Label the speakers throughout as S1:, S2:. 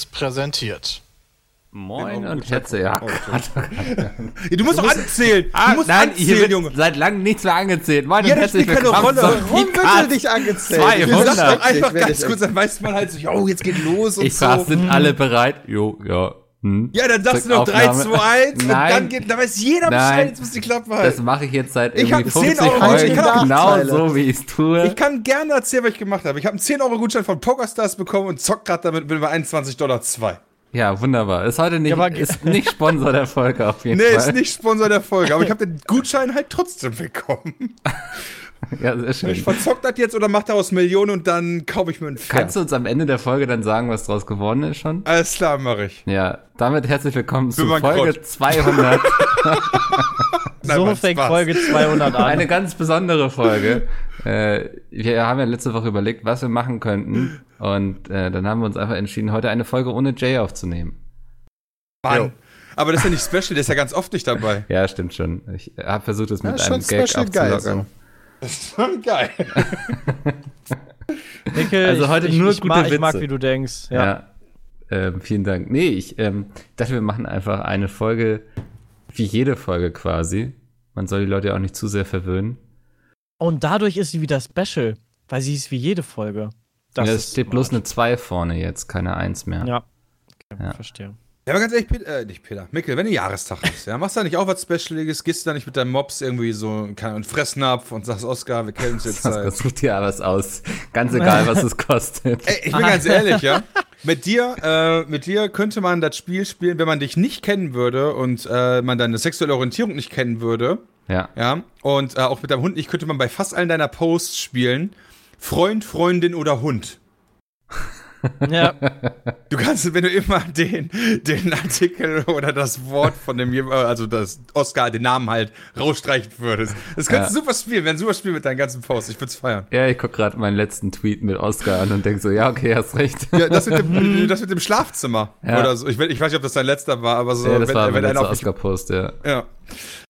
S1: Seriös präsentiert.
S2: Moin und herzlich. Ja,
S3: du musst doch anzählen. Du
S2: Ah,
S3: musst
S2: nein,
S3: anzählen,
S2: hier wird
S3: Junge.
S2: seit langem nichts mehr angezählt. Moin
S3: Ja,
S2: und
S3: das
S2: herzlich
S3: spielt keine
S2: willkommen
S3: Rolle.
S4: Warum wird er nicht angezählt?
S2: 200.
S4: Ich bin
S3: Sag doch einfach ganz
S4: ich-
S3: kurz, dann weiß man halt so, oh, jetzt geht los und
S2: Ich
S3: so.
S2: sind alle bereit? Jo, ja. Hm.
S3: Ja, dann sagst du noch 3,
S2: Aufnahme.
S3: 2, 1 und
S2: Nein.
S3: dann geht, dann weiß jeder
S2: Nein.
S3: Bescheid, jetzt muss die Klappe
S2: Das
S3: halten.
S2: mache ich jetzt seit
S3: Ich
S2: irgendwie
S3: hab 10
S2: 50
S3: Euro
S2: Folgen,
S4: Nachteile.
S2: genau so, wie ich es tue.
S3: Ich kann gerne erzählen, was ich gemacht habe. Ich habe einen 10-Euro-Gutschein von PokerStars bekommen und zock gerade damit bin bei 21 Dollar 2.
S2: ja, wunderbar. Ist heute nicht,
S4: Ja,
S2: ist nicht Sponsor der Folge auf jeden
S3: Nee,
S2: Fall.
S3: ist nicht Sponsor der Folge, aber ich habe den Gutschein halt trotzdem bekommen.
S2: Ja, sehr schön.
S3: Ich verzockt das jetzt oder mach daraus Millionen und dann kaufe ich mir einen Pferd.
S2: Kannst du uns am Ende der Folge dann sagen, was draus geworden ist schon?
S3: Alles klar, mache ich.
S2: Ja, damit herzlich willkommen zu Folge
S3: Gott.
S2: 200.
S3: Nein,
S4: So fängt
S3: Spaß.
S4: Folge 200 an.
S2: Eine ganz besondere Folge. äh, wir haben ja letzte Woche überlegt, was wir machen könnten. Und äh, dann haben wir uns einfach entschieden, heute eine Folge ohne Jay aufzunehmen.
S3: Mann. Aber das ist ja nicht special, der ist ja ganz oft nicht dabei.
S2: Ja, stimmt schon. Ich habe versucht, es mit
S4: Ja,
S2: einem Gag abzulockern.
S3: Das ist schon geil.
S4: Nickel,
S2: Also heute
S4: ich,
S2: nur
S4: ich,
S2: gute
S4: mag, ich mag,
S2: Witze.
S4: wie du denkst.
S2: Ja.
S4: Ja.
S2: Ähm, vielen Dank. Nee, ich ähm, dachte, wir machen einfach eine Folge, wie jede Folge quasi. Man soll die Leute ja auch nicht zu sehr verwöhnen.
S4: Und dadurch ist sie wieder special, weil sie ist wie jede Folge.
S2: Das
S4: Das
S2: es steht bloß eine 2 vorne jetzt, keine 1 mehr.
S4: Ja. Okay,
S2: Ja.
S4: verstehe.
S3: Ja, aber ganz ehrlich, Peter, äh, nicht Peter, Mikkel, wenn du Jahrestag hast, ja, machst du da nicht auch was Specialiges? Gehst du da nicht mit deinem Mops irgendwie so einen Fressnapf und sagst, Oscar, wir kennen uns jetzt
S2: das sucht dir was aus. Ganz egal, was es kostet.
S3: Ey, ich bin ganz ehrlich, ja. Mit dir, äh, mit dir könnte man das Spiel spielen, wenn man dich nicht kennen würde und äh, man deine sexuelle Orientierung nicht kennen würde.
S2: Ja.
S3: Ja. Und äh, auch mit deinem Hund nicht könnte man bei fast allen deiner Posts spielen. Freund, Freundin oder Hund.
S4: Ja,
S3: Du kannst, wenn du immer den, den Artikel oder das Wort von dem, also das Oscar, den Namen halt rausstreichen würdest. Das könntest du super spielen, wäre ein super Spiel mit deinen ganzen Posts. Ich würde es feiern.
S2: Ja, ich guck gerade meinen letzten Tweet mit Oscar an und denk so, ja, okay, hast recht.
S3: Ja, das mit dem, das mit dem Schlafzimmer.
S2: Ja.
S3: Oder so. Ich, ich weiß nicht, ob das dein letzter war, aber so,
S2: ja, das
S3: wenn,
S2: war
S3: wenn einer auf
S2: Oscar-Post, ja.
S3: ja.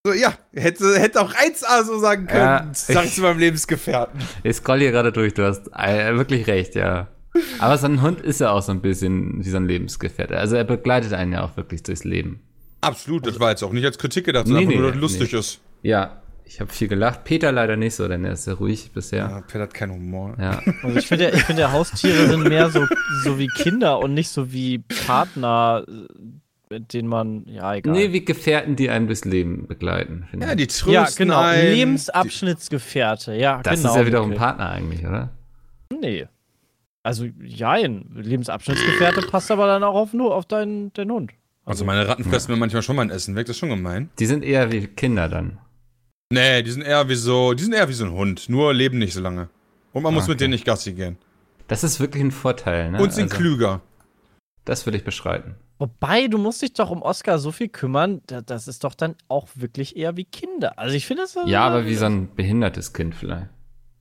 S3: So, ja, hätte, hätte auch 1A so sagen können,
S2: Ja,
S3: sag ich
S2: ich-
S3: zu meinem Lebensgefährten.
S2: Ich scroll hier gerade durch, du hast äh, wirklich recht, ja. Aber so ein Hund ist ja auch so ein bisschen wie so ein Lebensgefährte. Also er begleitet einen ja auch wirklich durchs Leben.
S3: Absolut, das war jetzt auch nicht als Kritik gedacht,
S2: Nee,
S3: sondern einfach
S2: nee,
S3: nur, dass es lustig
S2: nee.
S3: ist.
S2: Ja, ich habe viel gelacht. Peter leider nicht so, denn er ist sehr ruhig bisher.
S3: Ja, Peter hat keinen Humor.
S2: Ja.
S4: also ich finde, ich finde, Haustiere sind mehr so, so wie Kinder und nicht so wie Partner, mit denen man, ja, egal.
S2: Nee, wie Gefährten, die einen durchs Leben begleiten.
S3: Ja, die trösten
S4: ja, genau.
S3: einen,
S4: Lebensabschnittsgefährte, ja,
S2: das
S4: genau.
S2: ist ja wiederum ein
S4: Mikkel.
S2: Partner eigentlich, oder?
S4: Nee. Also, jein. Lebensabschnittsgefährte passt aber dann auch auf, nur auf deinen, deinen Hund.
S3: Also meine Ratten fressen mir manchmal schon mein Essen weg, das ist schon gemein.
S2: Die sind eher wie Kinder dann.
S3: Nee, die sind eher wie so, die sind eher wie so ein Hund, nur leben nicht so lange. Und man muss
S2: Okay.
S3: mit denen nicht Gassi gehen.
S2: Das ist wirklich ein Vorteil, ne?
S3: Und sind
S2: Also,
S3: klüger.
S2: Das würde ich beschreiten.
S4: Wobei, du musst dich doch um Oscar so viel kümmern, da- das ist doch dann auch wirklich eher wie Kinder. Also ich finde das
S2: Ja, aber wie so ein behindertes Kind vielleicht.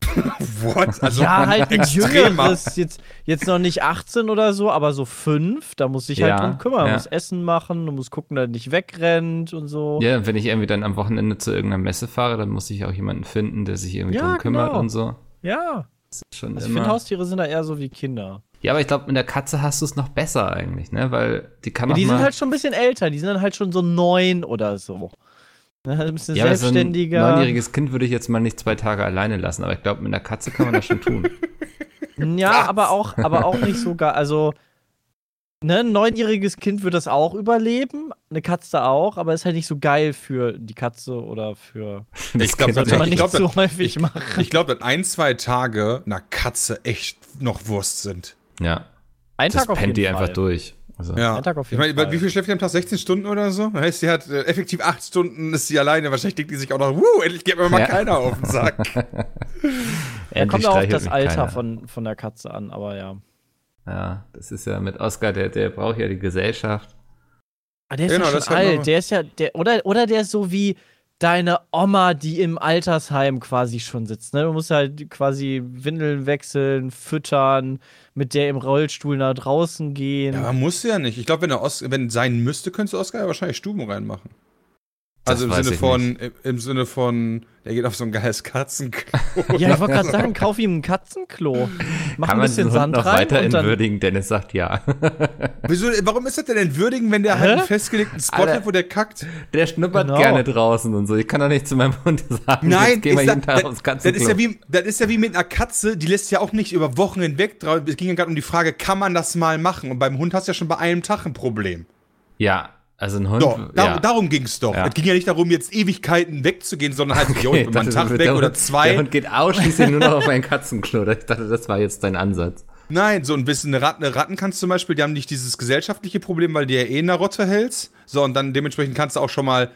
S3: What? Also
S4: Ja, halt ein jüngeres, jetzt, jetzt noch nicht 18 oder so, aber so 5, da muss ich halt
S2: Ja,
S4: drum kümmern.
S2: ja.
S4: Muss Essen machen, du musst gucken, dass er nicht wegrennt und so.
S2: Ja, wenn ich irgendwie dann am Wochenende zu irgendeiner Messe fahre, dann muss ich auch jemanden finden, der sich irgendwie
S4: Ja,
S2: drum kümmert
S4: genau.
S2: und so.
S4: Ja.
S2: Schon
S4: Also ich finde, Haustiere sind da eher so wie Kinder.
S2: Ja, aber ich glaube, mit der Katze hast du es noch besser eigentlich, ne? Weil die kann
S4: Ja,
S2: auch
S4: die
S2: mal.
S4: sind halt schon ein bisschen älter, die sind dann halt schon so neun oder so. Ne, Ein bisschen
S2: ja, aber so ein
S4: selbstständiger.
S2: neunjähriges Kind würde ich jetzt mal nicht zwei Tage alleine lassen, aber ich glaube, mit einer Katze kann man das schon tun.
S4: Ja, aber auch, aber auch nicht so gar. Also, ne, ein neunjähriges Kind wird das auch überleben, eine Katze auch, aber ist halt nicht so geil für die Katze oder für.
S3: Ich glaube,
S4: Sollte man
S3: ich
S4: nicht
S3: glaub,
S4: so häufig machen.
S3: ich glaub, dass ein, zwei Tage einer Katze echt noch Wurst sind.
S2: Ja,
S4: Ein
S2: das
S4: Tag auf
S2: pennt
S4: jeden
S2: die
S4: Fall.
S2: einfach durch. Also,
S3: Ja.
S4: Ein Tag auf
S3: ich
S4: jeden
S3: meine,
S4: Fall.
S3: wie viel schläft die am Tag? 16 Stunden oder so? Das heißt, sie hat äh, effektiv 8 Stunden, ist sie alleine. Wahrscheinlich denkt die sich auch noch, wuh, endlich geht mir mal
S2: Ja.
S3: keiner auf den Sack.
S4: Da
S2: endlich
S4: kommt auch auf das Alter
S2: keiner.
S4: von, von der Katze an, aber ja.
S2: Ja, das ist ja mit Oscar, der, der braucht ja die Gesellschaft.
S4: Ah, der ist
S3: Genau,
S4: ja schon alt. Der ist ja, der, oder, oder der ist so wie deine Oma, die im Altersheim quasi schon sitzt. Ne? Du musst halt quasi Windeln wechseln, füttern, mit der im Rollstuhl nach draußen gehen.
S3: Ja, man muss ja nicht. Ich glaube, wenn er wenn sein müsste, könntest du Oscar ja wahrscheinlich Stuben reinmachen. Also im Sinne von, im, im Sinne von, der geht auf so ein geiles Katzenklo.
S4: Ja, ich wollte gerade sagen, kauf ihm ein Katzenklo. Mach
S2: Kann
S4: ein
S2: man
S4: bisschen
S2: diesen Hund
S4: Sand
S2: noch
S4: rein
S2: weiter
S4: und dann,
S2: entwürdigen? Dennis sagt ja.
S3: Wieso, warum ist das denn entwürdigen, wenn der halt einen festgelegten Spot
S2: Alter.
S3: hat, wo der kackt?
S2: Der schnuppert
S4: Genau.
S2: gerne draußen und so. Ich kann doch nicht zu meinem Hund sagen,
S3: Nein,
S2: jetzt geh mal jeden Tag
S3: das,
S2: aufs
S3: das,
S2: Katzenklo.
S3: ist ja wie, das ist ja wie mit einer Katze, die lässt ja auch nicht über Wochen hinweg drauf. Es ging ja gerade um die Frage, kann man das mal machen? Und beim Hund hast du ja schon bei einem Tag ein Problem.
S2: ja, also ein Hund.
S3: Doch, dar
S2: ja.
S3: darum ging es doch.
S2: Ja.
S3: Es ging ja nicht darum, jetzt Ewigkeiten wegzugehen, sondern halt, jo,
S2: Okay,
S3: ich bin mal einen Tag weg
S2: der
S3: oder
S2: Hund- Der
S3: zwei.
S2: Hund geht ausschließlich nur noch auf ein Katzenklo. Ich dachte, das war jetzt dein Ansatz.
S3: Nein, so ein bisschen eine Ratten, eine Ratten kannst zum Beispiel, die haben nicht dieses gesellschaftliche Problem, weil die ja eh in der Rotte hältst. So, und dann dementsprechend kannst du auch schon mal,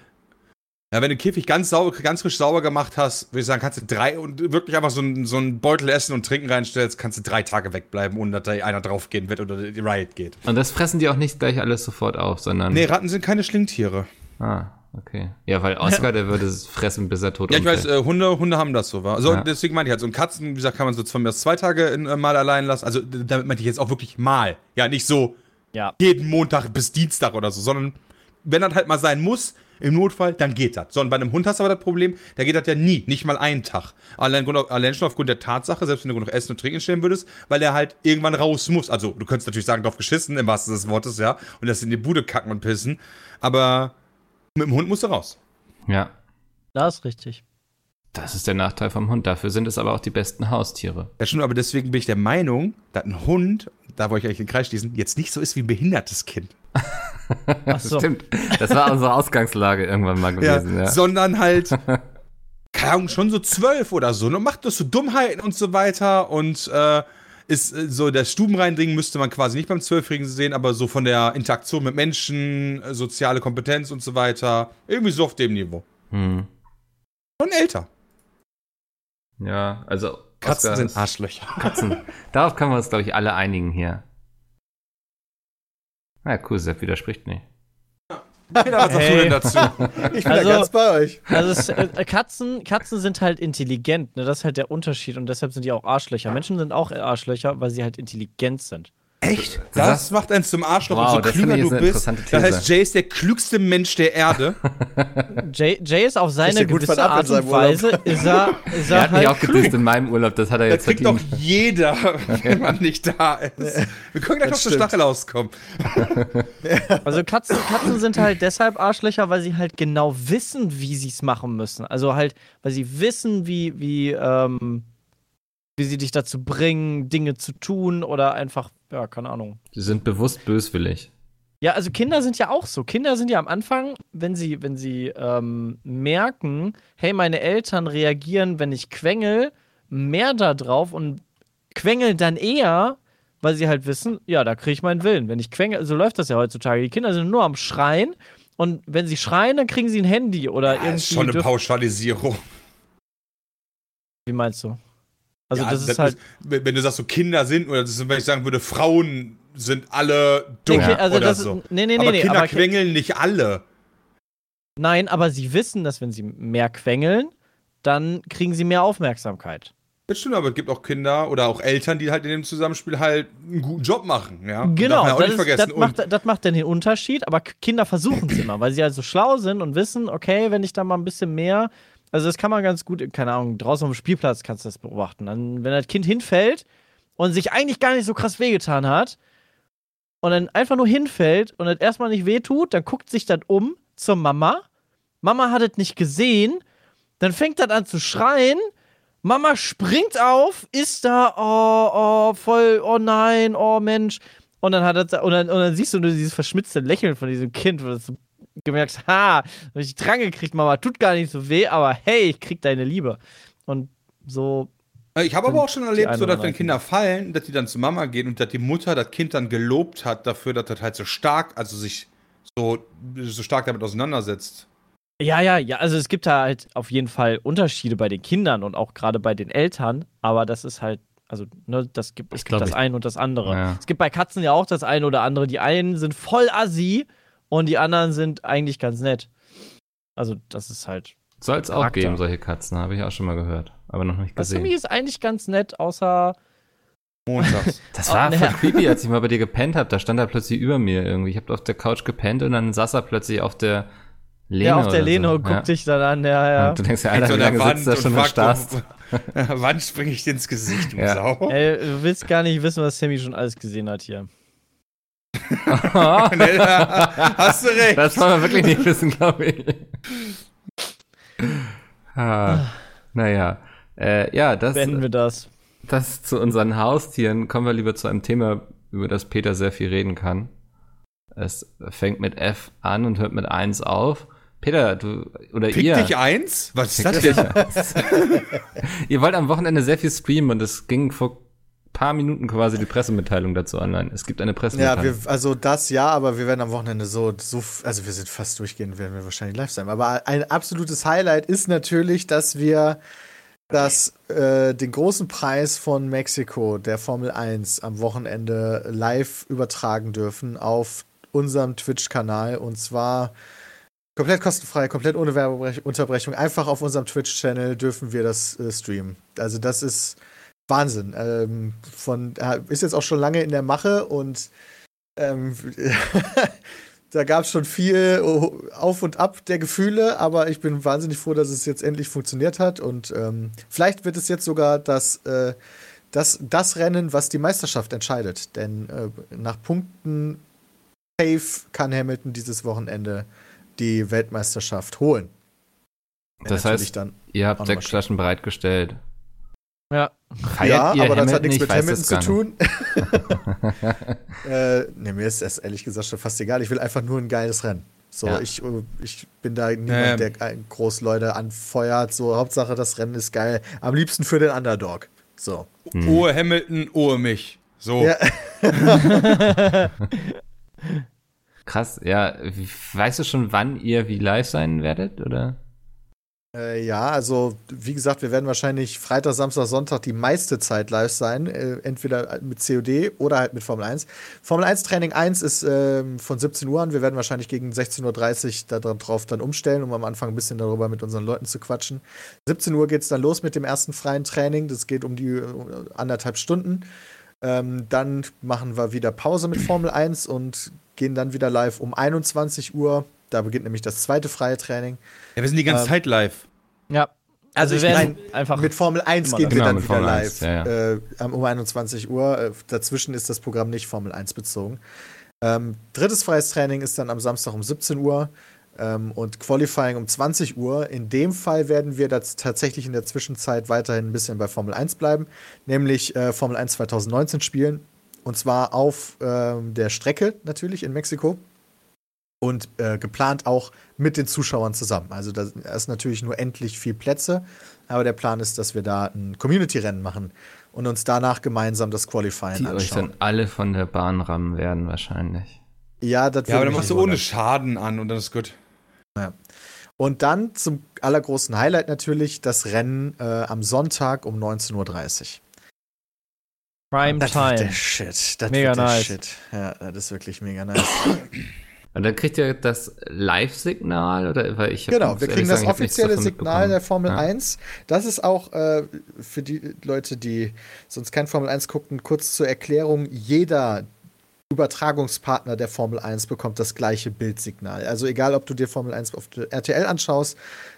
S3: ja, wenn du den Käfig ganz sauber, ganz frisch sauber gemacht hast, würde ich sagen, kannst du drei und wirklich einfach so einen so einen Beutel Essen und Trinken reinstellst, kannst du drei Tage wegbleiben, ohne dass da einer draufgehen wird oder die Riot geht.
S2: Und das fressen die auch nicht gleich alles sofort auf, sondern.
S3: Nee, Ratten sind keine Schlingtiere.
S2: Ah, okay. Ja, weil Oscar, der würde es fressen, bis er tot
S3: Ja, ich weiß,
S2: umfällt.
S3: äh, Hunde, Hunde haben das so, wa? So,
S2: Ja.
S3: deswegen meinte ich halt, so ein Katzen, wie gesagt, kann man so von mir aus zwei Tage in, äh, mal allein lassen. Also, damit meinte ich jetzt auch wirklich mal. Ja, nicht so
S4: ja.
S3: jeden Montag bis Dienstag oder so, sondern wenn das halt mal sein muss, im Notfall, dann geht das. So, und bei einem Hund hast du aber das Problem, da geht das ja nie, nicht mal einen Tag. Allein, allein schon aufgrund der Tatsache, selbst wenn du noch Essen und Trinken stellen würdest, weil er halt irgendwann raus muss. Also, du könntest natürlich sagen, drauf geschissen, im wahrsten Sinne des Wortes, ja, und das in die Bude kacken und pissen, aber mit dem Hund musst du raus.
S2: Ja.
S4: Das ist richtig.
S2: Das ist der Nachteil vom Hund. Dafür sind es aber auch die besten Haustiere.
S3: Ja, schon, aber deswegen bin ich der Meinung, dass ein Hund, da wollte ich eigentlich den Kreis schließen, jetzt nicht so ist wie ein behindertes Kind.
S4: Achso.
S2: Stimmt. Das war unsere Ausgangslage irgendwann mal gewesen. Ja,
S3: Sondern halt, keine Ahnung, schon so zwölf oder so. Und macht das so Dummheiten und so weiter. Und äh, ist äh, so, das Stubenreindringen müsste man quasi nicht beim Zwölfjährigen sehen, aber so von der Interaktion mit Menschen, äh, soziale Kompetenz und so weiter. Irgendwie so auf dem Niveau.
S2: Hm.
S3: Schon älter.
S2: ja also.
S3: Katzen
S2: Oscar
S3: sind Arschlöcher.
S2: Katzen. Darauf können wir uns, glaube ich, alle einigen hier. Na cool, Sepp widerspricht nicht.
S3: Peter, was sagst du
S4: Hey.
S3: denn dazu?
S5: Ich bin
S4: Also-
S5: da ganz bei euch.
S4: Also es, äh, Katzen, Katzen sind halt intelligent, ne? Das ist halt der Unterschied und deshalb sind die auch Arschlöcher. Menschen sind auch Arschlöcher, weil sie halt intelligent sind.
S3: Echt? Das macht einen zum Arschloch
S2: Wow,
S3: und
S2: das
S3: so klüger du bist. Das heißt, Jay ist der klügste Mensch der Erde.
S4: Jay, Jay ist auf seine gewisse Art und. Weise, ist er, ist
S2: Er
S4: er
S2: hat mich
S4: halt
S2: auch gedisst in meinem Urlaub, das hat er
S3: Das
S2: jetzt
S3: kriegt doch jeder, wenn man nicht da ist. Wir können gleich noch zur. Stachel auskommen.
S4: Also Katzen, Katzen sind halt deshalb Arschlöcher, weil sie halt genau wissen, wie sie es machen müssen. Also halt, weil sie wissen, wie, wie, ähm, wie sie dich dazu bringen, Dinge zu tun oder einfach, ja, keine Ahnung.
S2: Sie sind bewusst böswillig.
S4: Ja, also Kinder sind ja auch so. Kinder sind ja am Anfang, wenn sie, wenn sie ähm, merken, hey, meine Eltern reagieren, wenn ich quengel, mehr da drauf und quengeln dann eher, weil sie halt wissen, ja, da kriege ich meinen Willen. Wenn ich quengel, so läuft das ja heutzutage. Die Kinder sind nur am Schreien und wenn sie schreien, dann kriegen sie ein Handy oder
S3: Das
S4: irgendwie.
S3: ist schon eine Pauschalisierung.
S4: Wie meinst du? Also
S3: Ja,
S4: das ist halt.
S3: wenn wenn du sagst, so Kinder sind, oder das ist, wenn ich sagen würde, Frauen sind alle dumm
S4: Nee, also
S3: oder
S4: das,
S3: so.
S4: nee, nee, nee,
S3: aber
S4: nee,
S3: Kinder
S4: aber,
S3: quengeln nicht alle.
S4: nein, aber sie wissen, dass wenn sie mehr quengeln, dann kriegen sie mehr Aufmerksamkeit.
S3: Das stimmt, aber es gibt auch Kinder oder auch Eltern, die halt in dem Zusammenspiel halt einen guten Job machen. Ja?
S4: Genau, das,
S3: nicht
S4: ist,
S3: vergessen.
S4: das, macht, das macht dann den Unterschied, aber Kinder versuchen es immer, weil sie halt so schlau sind und wissen, okay, wenn ich da mal ein bisschen mehr, also das kann man ganz gut, keine Ahnung, draußen auf dem Spielplatz kannst du das beobachten. Dann, wenn das Kind hinfällt und sich eigentlich gar nicht so krass wehgetan hat und dann einfach nur hinfällt und das erstmal nicht wehtut, dann guckt sich das um zur Mama. Mama hat es nicht gesehen, dann fängt das an zu schreien. Mama springt auf, ist da, oh, oh, voll, oh nein, oh Mensch. Und dann hat er, und dann, und dann siehst du nur dieses verschmitzte Lächeln von diesem Kind, wo du so gemerkt ha, hab ich dran gekriegt, Mama, tut gar nicht so weh, aber hey, ich krieg deine Liebe. Und so,
S3: Äh, Ich habe aber auch schon erlebt, so, dass wenn. Kinder fallen, dass die dann zu Mama gehen und dass die Mutter das Kind dann gelobt hat dafür, dass das halt so stark, also sich so, so stark damit auseinandersetzt.
S4: ja, ja, ja, also es gibt da halt auf jeden Fall Unterschiede bei den Kindern und auch gerade bei den Eltern, aber das ist halt, also, ne, das gibt, es gibt das
S2: ich.
S4: eine und das andere.
S2: Ja.
S4: Es gibt bei Katzen ja auch das eine oder andere. Die einen sind voll assi und die anderen sind eigentlich ganz nett. Also, das ist halt.
S2: Soll es auch geben, solche Katzen, habe ich auch schon mal gehört. Aber noch nicht gesehen.
S4: ist eigentlich ganz nett, außer.
S3: Montags.
S2: Das
S4: Oh,
S2: war
S4: ne.
S2: voll creepy, als ich mal bei dir gepennt habe. Da stand er plötzlich über mir irgendwie. Ich habe auf der Couch gepennt und dann saß er plötzlich auf der Leno
S4: ja, auf der Leno,
S2: so.
S4: guck
S2: ja.
S4: dich dann an, ja, ja.
S2: Und du denkst ja, Alter, wie lange sitzt da schon
S3: und
S2: und
S3: fragt,
S2: starrst?
S3: wo- Wann springe ich dir ins Gesicht, du
S2: Ja.
S3: Sau?
S4: Ey, du willst gar nicht wissen, was Sammy schon alles gesehen hat hier.
S3: Hast du recht.
S2: Das wollen wir wirklich nicht wissen, glaube ich. ah, naja. Äh, ja, das,
S4: Beenden wir das.
S2: das zu unseren Haustieren. Kommen wir lieber zu einem Thema, über das Peter sehr viel reden kann. Es fängt mit F an und hört mit 1 auf. Peter, du oder
S3: Pick
S2: ihr.
S3: dich eins? Was ist das denn?
S2: ihr wollt am Wochenende sehr viel streamen und es ging vor paar Minuten quasi die Pressemitteilung dazu online. Es gibt eine
S5: Ja,
S2: Pressemitteilung.
S5: wir, also das ja, aber wir werden am Wochenende so, so, also wir sind fast durchgehend, werden wir wahrscheinlich live sein. Aber ein absolutes Highlight ist natürlich, dass wir das, äh, den großen Preis von Mexiko, der Formel 1, am Wochenende live übertragen dürfen auf unserem Twitch-Kanal und zwar komplett kostenfrei, komplett ohne Werbeunterbrechung. Einfach auf unserem Twitch-Channel dürfen wir das äh, streamen. Also das ist Wahnsinn. Ähm, von, äh, ist jetzt auch schon lange in der Mache und ähm, da gab es schon viel Auf und Ab der Gefühle, aber ich bin wahnsinnig froh, dass es jetzt endlich funktioniert hat und ähm, vielleicht wird es jetzt sogar das, äh, das, das Rennen, was die Meisterschaft entscheidet. Denn äh, nach Punkten safe kann Hamilton dieses Wochenende die Weltmeisterschaft holen.
S2: Das heißt,
S5: dann
S2: ihr habt sechs Flaschen bereitgestellt.
S4: Ja.
S2: Feiert
S5: ja,
S2: ihr
S5: aber das hat nichts
S2: Ich
S5: mit Hamilton zu tun. äh, ne, mir ist das ehrlich gesagt schon fast egal. Ich will einfach nur ein geiles Rennen. So,
S2: Ja.
S5: ich, äh, ich bin da niemand,
S3: Ähm.
S5: der äh, groß Leute anfeuert. So, Hauptsache das Rennen ist geil. Am liebsten für den Underdog. So.
S2: Hm.
S3: Ohe Hamilton, ohe mich. So.
S5: Ja.
S2: Krass, ja. Weißt du schon, wann ihr wie live sein werdet, oder?
S5: Äh, ja, also wie gesagt, wir werden wahrscheinlich Freitag, Samstag, Sonntag die meiste Zeit live sein. Äh, entweder mit COD oder halt mit Formel 1. Formel 1 Training 1 ist ähm, von 17 Uhr an. Wir werden wahrscheinlich gegen 16.30 Uhr darauf dann umstellen, um am Anfang ein bisschen darüber mit unseren Leuten zu quatschen. 17 Uhr geht es dann los mit dem ersten freien Training. Das geht um die äh, anderthalb Stunden. Ähm, dann machen wir wieder Pause mit Formel 1 und gehen dann wieder live um 21 Uhr. Da beginnt nämlich das zweite freie Training.
S3: Ja, wir sind die ganze
S5: Ähm,
S3: Zeit live.
S4: Ja. Also,
S5: ich
S4: wir werden
S5: mein,
S4: einfach.
S5: Mit Formel 1
S4: Immer
S5: gehen wir
S2: Genau,
S5: dann wieder
S2: Formel
S5: live
S2: 1, ja,
S5: Äh, am- um 21 Uhr. Äh, dazwischen ist das Programm nicht Formel 1 bezogen. Ähm, drittes freies Training ist dann am Samstag um 17 Uhr ähm, und Qualifying um 20 Uhr. In dem Fall werden wir das tatsächlich in der Zwischenzeit weiterhin ein bisschen bei Formel 1 bleiben, nämlich äh, Formel 1 2019 spielen. Und zwar auf ähm, der Strecke natürlich in Mexiko. Und äh, geplant auch mit den Zuschauern zusammen. Also da ist natürlich nur endlich viel Plätze, aber der Plan ist, dass wir da ein Community-Rennen machen und uns danach gemeinsam das Qualifying
S2: Die euch
S5: anschauen.
S2: dann alle von der Bahn rammen werden, wahrscheinlich.
S5: Ja, das
S3: Ja, aber dann machst du ohne. Schaden an und dann ist gut.
S5: Und dann zum allergroßen Highlight natürlich das Rennen äh, am Sonntag um 19.30 Uhr.
S4: Prime
S5: Das wird der
S4: Time.
S5: Shit. Das
S4: Mega
S5: wird der
S4: nice.
S5: Shit. Ja, das ist wirklich mega nice.
S2: Und dann kriegt ihr das Live-Signal oder weil ich
S5: Genau, wir kriegen das
S2: sagen, nichts
S5: offizielle Signal der Formel
S2: Ja.
S5: 1. Das ist auch äh, für die Leute, die sonst kein Formel 1 gucken, kurz zur Erklärung, jeder Übertragungspartner der Formel 1 bekommt das gleiche Bildsignal. Also egal, ob du dir Formel 1 auf RTL anschaust,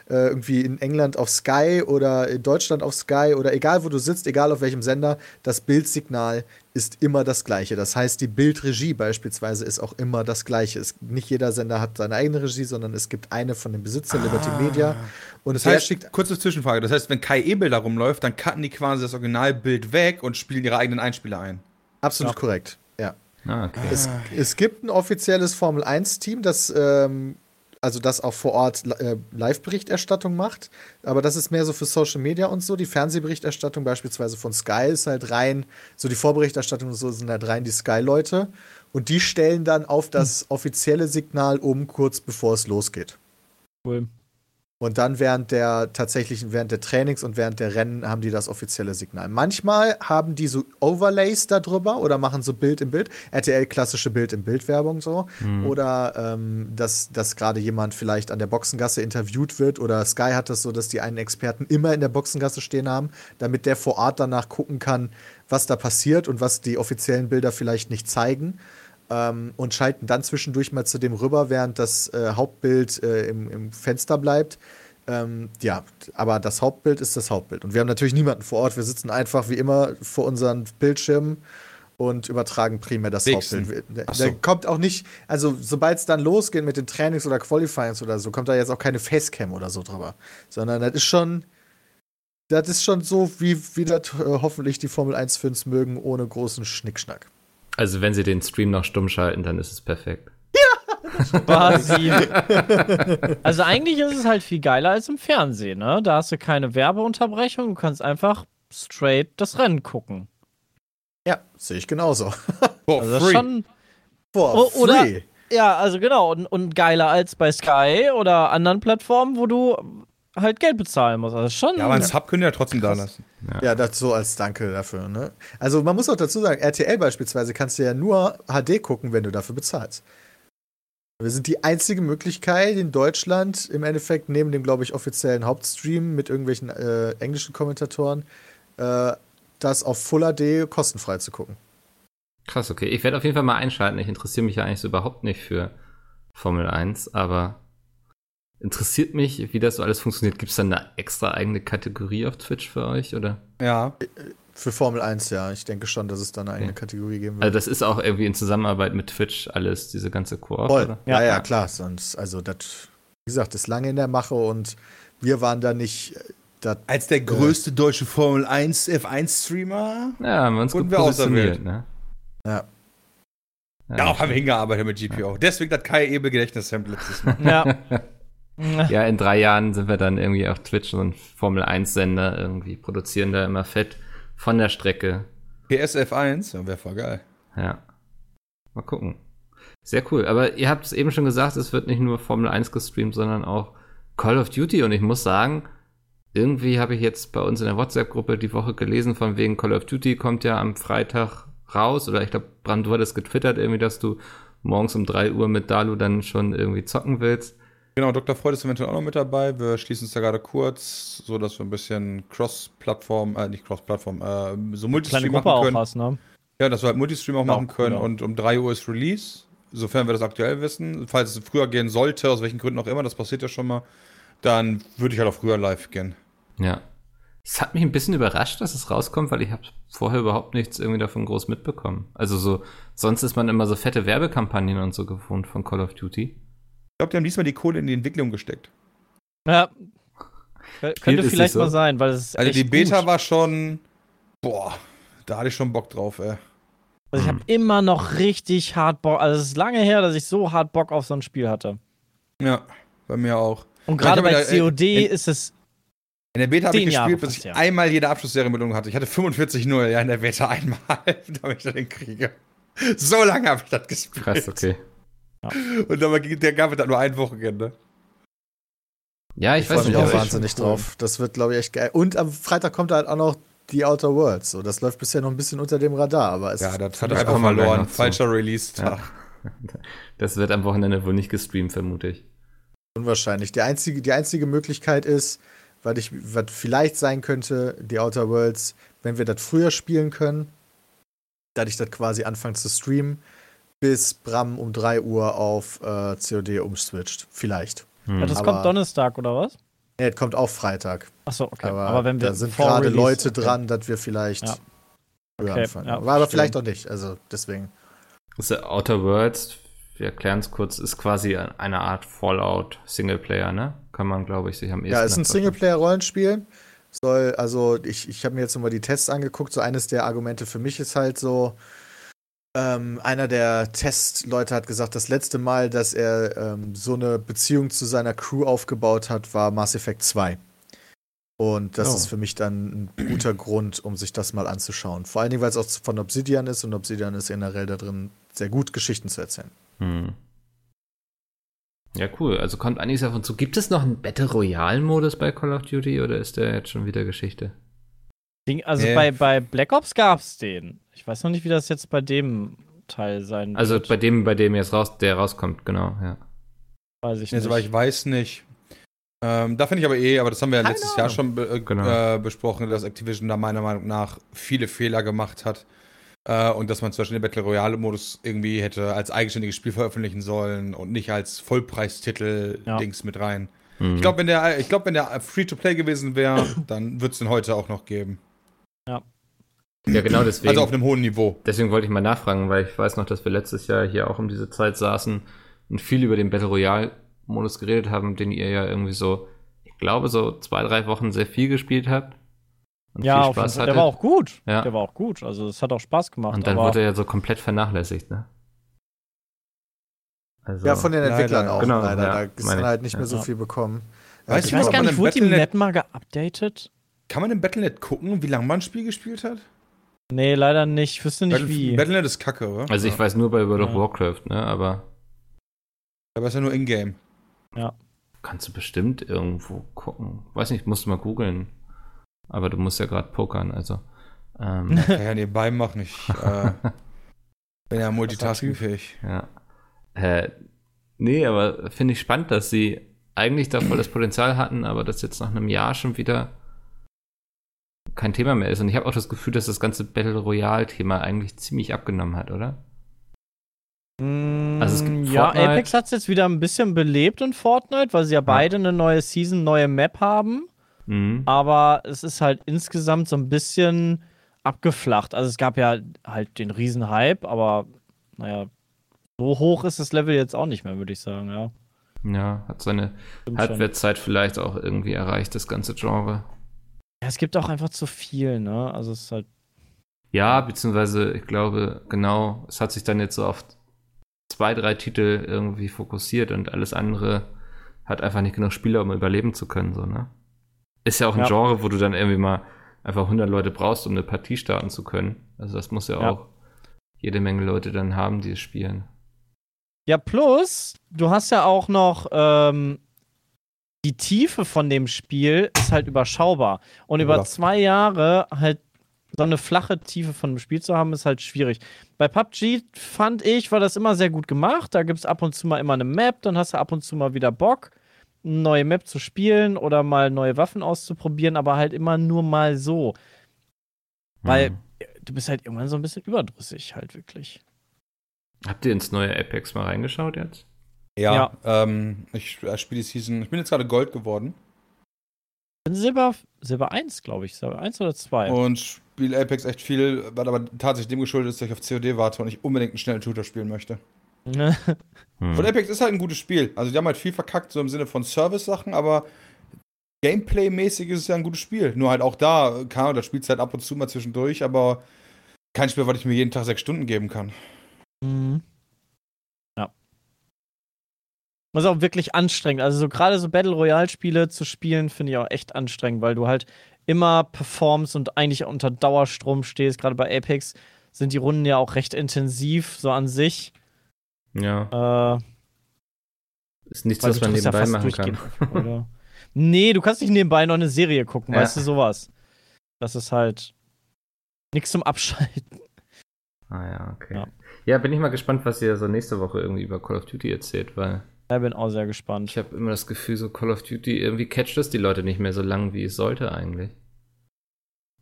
S5: äh, irgendwie in England auf Sky oder in Deutschland auf Sky oder egal, wo du sitzt, egal auf welchem Sender, das Bildsignal ist immer das gleiche. Das heißt, die Bildregie beispielsweise ist auch immer das gleiche. Es, nicht jeder Sender hat seine eigene Regie, sondern es gibt eine von den Besitzern, Liberty Media. Und
S3: Das
S5: der
S3: heißt,
S5: schickt
S3: kurze Zwischenfrage. Das heißt, wenn Kai Ebel da rumläuft, dann cutten die quasi das Originalbild weg und spielen ihre eigenen Einspieler ein.
S5: absolut korrekt.
S2: Ah, okay.
S5: Es, es gibt ein offizielles Formel 1-Team, das ähm, also das auch vor Ort äh, Live-Berichterstattung macht. Aber das ist mehr so für Social Media und so. Die Fernsehberichterstattung beispielsweise von Sky ist halt rein, so die Vorberichterstattung und so sind halt rein die Sky-Leute. Und die stellen dann auf das offizielle Signal um, kurz bevor es losgeht.
S4: Cool.
S5: Und dann während der tatsächlichen, während der Trainings und während der Rennen haben die das offizielle Signal. Manchmal haben die so Overlays darüber oder machen so Bild im Bild, RTL klassische Bild im Bild Werbung so. Oder ähm, dass, dass gerade jemand vielleicht an der Boxengasse interviewt wird oder Sky hat das so, dass die einen Experten immer in der Boxengasse stehen haben, damit der vor Ort danach gucken kann, was da passiert und was die offiziellen Bilder vielleicht nicht zeigen. Ähm, und schalten dann zwischendurch mal zu dem rüber, während das äh, Hauptbild äh, im, im Fenster bleibt. Ähm, ja, aber das Hauptbild ist das Hauptbild. Und wir haben natürlich niemanden vor Ort. Wir sitzen einfach wie immer vor unseren Bildschirmen und übertragen primär das
S3: Wichsen.
S5: Hauptbild. Da,
S3: so.
S5: kommt auch nicht, also sobald es dann losgeht mit den Trainings oder Qualifyings oder so, kommt da jetzt auch keine Facecam oder so drüber. Sondern das ist schon, das ist schon so, wie, wie das äh, hoffentlich die Formel 1-Fans mögen, ohne großen Schnickschnack.
S2: Also wenn sie den Stream noch stumm schalten, dann ist es perfekt.
S4: Quasi. also eigentlich ist es halt viel geiler als im Fernsehen, ne? Da hast du keine Werbeunterbrechung, du kannst einfach straight das Rennen gucken.
S5: Ja, sehe ich genauso.
S3: For
S4: Also das
S3: free.
S4: ist schon.
S5: For
S4: O- oder-
S5: free.
S4: Ja, also genau. Und, und geiler als bei Sky oder anderen Plattformen, wo du halt Geld bezahlen musst. Also schon.
S3: ja, aber einen Sub können wir ja trotzdem da lassen.
S5: Ja, das so als Danke dafür. Ne? Also man muss auch dazu sagen, RTL beispielsweise kannst du ja nur HD gucken, wenn du dafür bezahlst. Wir sind die einzige Möglichkeit in Deutschland, im Endeffekt neben dem, glaube ich, offiziellen Hauptstream mit irgendwelchen äh, englischen Kommentatoren, äh, das auf Full HD kostenfrei zu gucken.
S2: Krass, okay. Ich werde auf jeden Fall mal einschalten. Ich interessiere mich ja eigentlich so überhaupt nicht für Formel 1, aber interessiert mich, wie das so alles funktioniert. Gibt es dann eine extra eigene Kategorie auf Twitch für euch, oder?
S3: Ja.
S5: Für Formel 1, ja. Ich denke schon, dass es da eine eigene
S2: Okay.
S5: Kategorie geben wird.
S2: Also das ist auch irgendwie in Zusammenarbeit mit Twitch alles, diese ganze Koop,
S5: Voll.
S2: oder?
S5: Ja, ja,
S4: Ja.
S5: klar. Sonst, also das, wie gesagt, ist lange in der Mache und wir waren da nicht. äh, Das,
S3: Als der größte deutsche Formel 1 F1-Streamer.
S2: Ja, haben wir uns gut
S3: wir
S2: positioniert, ne?
S5: ja.
S3: Ja, auch haben wir hingearbeitet mit GPO. Deswegen das Kai Ebel Gedächtnissample letztes Mal.
S4: Ja.
S2: Ja, in drei Jahren sind wir dann irgendwie auf Twitch so ein Formel 1-Sender irgendwie, produzieren da immer fett von der Strecke.
S3: PS F1, ja, wäre voll geil.
S2: Ja. Mal gucken. Sehr cool. Aber ihr habt es eben schon gesagt, es wird nicht nur Formel 1 gestreamt, sondern auch Call of Duty. Und ich muss sagen, irgendwie habe ich jetzt bei uns in der WhatsApp-Gruppe die Woche gelesen, von wegen Call of Duty kommt ja am Freitag raus. Oder ich glaube, Brand, du hattest getwittert irgendwie, dass du morgens um 3 Uhr mit Dalu dann schon irgendwie zocken willst.
S3: Genau, Dr. Freud ist eventuell auch noch mit dabei. Wir schließen uns da gerade kurz, so dass wir ein bisschen Cross-Plattform, äh, nicht Cross-Plattform, äh, so Multistream machen
S4: auch
S3: können.
S4: hast, ne?
S3: Ja, dass wir halt Multistream auch
S4: Auch
S3: machen können
S4: ja.
S3: und um 3 Uhr ist Release, sofern wir das aktuell wissen. Falls es früher gehen sollte, aus welchen Gründen auch immer, das passiert ja schon mal, dann würde ich halt auch früher live gehen.
S2: Ja. Es hat mich ein bisschen überrascht, dass es rauskommt, weil ich habe vorher überhaupt nichts irgendwie davon groß mitbekommen. Also so, sonst ist man immer so fette Werbekampagnen und so gewohnt von Call of Duty.
S3: Ich glaube, die haben diesmal die Kohle in die Entwicklung gesteckt.
S4: Ja. Kö- Könnte vielleicht
S2: so?
S4: mal sein, weil es ist
S3: Also
S4: echt
S3: die Beta
S4: gut.
S3: war schon, boah, da hatte ich schon Bock drauf, ey.
S4: Also ich habe immer noch richtig hart Bock. Also es ist lange her, dass ich so hart Bock auf so ein Spiel hatte.
S3: Ja, bei mir auch.
S4: Und gerade bei
S3: da, äh,
S4: COD
S3: in-
S4: ist es.
S3: In der Beta habe ich gespielt, bis ich
S4: ja.
S3: einmal jede Abschlussserie hatte. Ich hatte 45-0, ja, in der Beta einmal, damit ich das hinkriege. So lange habe ich das gespielt.
S2: Krass, okay.
S3: Und dabei ging der gab es dann nur ein Wochenende.
S2: Ja, ich,
S5: Ich
S2: weiß
S5: freue mich
S2: nicht.
S5: auch wahnsinnig drauf. Das wird, glaube ich, echt geil. Und am Freitag kommt halt auch noch die Outer Worlds. So, das läuft bisher noch ein bisschen unter dem Radar, aber es
S3: Ja, das hat er einfach verloren. Falscher Release-Tag.
S2: Das wird am Wochenende wohl nicht gestreamt, vermute ich.
S5: unwahrscheinlich. Die einzige, die einzige Möglichkeit ist, was, ich, was vielleicht sein könnte, die Outer Worlds, wenn wir das früher spielen können, dass ich das quasi anfange zu streamen, bis Bram um 3 Uhr auf äh, COD umswitcht. Vielleicht.
S2: Hm.
S4: Ja, das
S5: Aber-
S4: kommt Donnerstag oder was?
S5: Nee, es kommt auch Freitag.
S4: Achso, okay.
S5: Aber,
S4: Aber, wenn wir
S5: da sind gerade Leute
S4: okay.
S5: dran, dass wir vielleicht
S4: Ja. Okay,
S5: anfangen.
S4: ja,
S5: aber,
S4: verstehe.
S5: vielleicht auch nicht. Also deswegen.
S2: Das ist Outer Worlds, wir erklären es kurz, ist quasi eine Art Fallout Singleplayer, ne? Kann man, glaube ich, sich am ehesten
S5: Ja, ist ein. Singleplayer-Rollenspiel. Soll, also ich, ich habe mir jetzt nochmal die Tests angeguckt. So eines der Argumente für mich ist halt so, ähm, einer der Testleute hat gesagt, das letzte Mal, dass er ähm, so eine Beziehung zu seiner Crew aufgebaut hat, war Mass Effect 2. Und das
S2: Oh.
S5: ist für mich dann ein guter Grund, um sich das mal anzuschauen. Vor allen Dingen, weil es auch von Obsidian ist und Obsidian ist generell da drin, sehr gut Geschichten zu erzählen.
S2: Hm. Ja, cool. Also kommt einiges davon zu. Gibt es noch einen Battle Royale-Modus bei Call of Duty oder ist der jetzt schon wieder Geschichte?
S4: Ding, also
S3: Nee.
S4: bei, bei Black Ops gab's den. Ich weiß noch nicht, wie das jetzt bei dem Teil sein
S2: Also
S4: wird.
S2: bei dem, bei dem jetzt raus, der rauskommt, genau, ja.
S4: weiß ich nicht.
S3: soweit ich weiß nicht. Ähm, da finde ich aber eh, aber das haben wir ja letztes Jahr schon be äh,
S2: Genau.
S3: äh, besprochen, dass Activision da meiner Meinung nach viele Fehler gemacht hat. Äh, und dass man zum Beispiel den Battle Royale-Modus irgendwie hätte als eigenständiges Spiel veröffentlichen sollen und nicht als Vollpreistitel-Dings mit rein.
S2: Mhm.
S3: Ich glaube, wenn der, ich glaub, wenn der Free-to-Play gewesen wäre, dann wird es den heute auch noch geben.
S2: Ja, genau deswegen.
S3: Also auf einem hohen Niveau.
S2: Deswegen wollte ich mal nachfragen, weil ich weiß noch, dass wir letztes Jahr hier auch um diese Zeit saßen und viel über den Battle Royale-Modus geredet haben, den ihr ja irgendwie so, ich glaube, so zwei, drei Wochen sehr viel gespielt habt. Und
S4: Ja,
S2: viel Spaß hattet.
S4: der war auch gut.
S2: Ja.
S4: Der war auch gut. Also es hat auch Spaß gemacht.
S2: Und dann
S4: aber
S2: wurde er ja so komplett vernachlässigt, ne? Also,
S5: Ja, von den
S3: Leider,
S5: Entwicklern auch
S2: genau,
S5: leider.
S2: ja,
S5: da ist dann
S2: ich.
S5: halt nicht mehr
S2: Ja.
S5: so viel bekommen.
S3: Weißt
S4: ich
S3: du,
S4: weiß
S3: ob
S4: gar nicht, wurde die Map mal geupdatet?
S3: Kann man im Battle.net gucken, wie lange man ein Spiel gespielt hat?
S4: Nee, leider nicht. Ich wüsste nicht
S3: Battle-
S4: wie.
S3: Battle.net ist kacke, oder?
S2: also ich weiß nur bei World of
S4: Ja.
S2: Warcraft, ne? Aber
S3: Aber ist ja nur in-game.
S2: kannst du bestimmt irgendwo gucken. Weiß nicht, musst du mal googeln. Aber du musst ja gerade pokern, also. Ähm,
S3: Kann ja nebenbei machen. Ich äh, bin ja multitaskingfähig.
S2: Ja. Äh, nee, aber finde ich spannend, dass sie eigentlich da voll das Potenzial hatten, aber das jetzt nach einem Jahr schon wieder kein Thema mehr ist. Und ich habe auch das Gefühl, dass das ganze Battle Royale-Thema eigentlich ziemlich abgenommen hat, oder?
S4: Mm,
S2: Also es gibt
S4: ja,
S2: Fortnite-
S4: Apex hat es jetzt wieder ein bisschen belebt in Fortnite, weil sie ja beide eine neue Season, neue Map haben.
S2: Mhm.
S4: Aber es ist halt insgesamt so ein bisschen abgeflacht. Also es gab ja halt den riesen Hype, aber naja, so hoch ist das Level jetzt auch nicht mehr, würde ich sagen, ja.
S2: Ja, hat seine. Halbwertszeit vielleicht auch irgendwie erreicht, das ganze Genre.
S4: Ja, es gibt auch einfach zu viel, ne? Also es ist halt.
S2: Ja, beziehungsweise ich glaube, genau, es hat sich dann jetzt so auf zwei, drei Titel irgendwie fokussiert und alles andere hat einfach nicht genug Spieler, um überleben zu können, so, ne? Ist ja auch ein
S4: Ja.
S2: Genre, wo du dann irgendwie mal einfach 100 Leute brauchst, um eine Partie starten zu können. Also das muss ja,
S4: Ja.
S2: auch jede Menge Leute dann haben, die es spielen.
S4: Ja, plus, du hast ja auch noch ähm, die Tiefe von dem Spiel ist halt überschaubar. Und über
S3: Ja.
S4: zwei Jahre halt so eine flache Tiefe von dem Spiel zu haben, ist halt schwierig. Bei PUBG fand ich, war das immer sehr gut gemacht. Da gibt es ab und zu mal immer eine Map, dann hast du ab und zu mal wieder Bock, eine neue Map zu spielen oder mal neue Waffen auszuprobieren, aber halt immer nur mal so. Weil
S2: Mhm.
S4: du bist halt irgendwann so ein bisschen überdrüssig, halt wirklich.
S2: Habt ihr ins neue Apex mal reingeschaut jetzt?
S3: Ja, Ähm, ich äh, spiele die Season. Ich bin jetzt gerade Gold geworden
S4: bin Silber, Silber 1, glaube ich. Silber 1 oder 2.
S3: und spiele Apex echt viel, was aber tatsächlich dem geschuldet ist, dass ich auf COD warte und ich unbedingt einen schnellen Shooter spielen möchte.
S2: Hm.
S3: Und Apex ist halt ein gutes Spiel. Also die haben halt viel verkackt, so im Sinne von Service-Sachen, aber Gameplay-mäßig ist es ja ein gutes Spiel. Nur halt auch da, keine da spielt halt ab und zu mal zwischendurch, aber kein Spiel, was ich mir jeden Tag sechs Stunden geben kann.
S4: Mhm. Ja. Das ist auch wirklich anstrengend. Also so gerade so Battle Royale Spiele zu spielen, finde ich auch echt anstrengend, weil du halt immer performst und eigentlich unter Dauerstrom stehst. Gerade bei Apex sind die Runden ja auch recht intensiv, so an sich.
S2: Ja,
S4: Äh,
S2: ist nichts, was man
S4: ja
S2: nebenbei
S4: fast
S2: machen kann.
S4: Oder? nee, du kannst nicht nebenbei noch eine Serie gucken,
S2: Ja.
S4: weißt du, sowas. Das ist halt nichts zum Abschalten.
S2: Ah ja, okay.
S4: Ja.
S2: Ja. bin ich mal gespannt, was ihr so nächste Woche irgendwie über Call of Duty erzählt, weil
S4: Da bin auch sehr gespannt.
S2: ich habe immer das Gefühl, so Call of Duty, irgendwie catcht das die Leute nicht mehr so lang, wie es sollte eigentlich.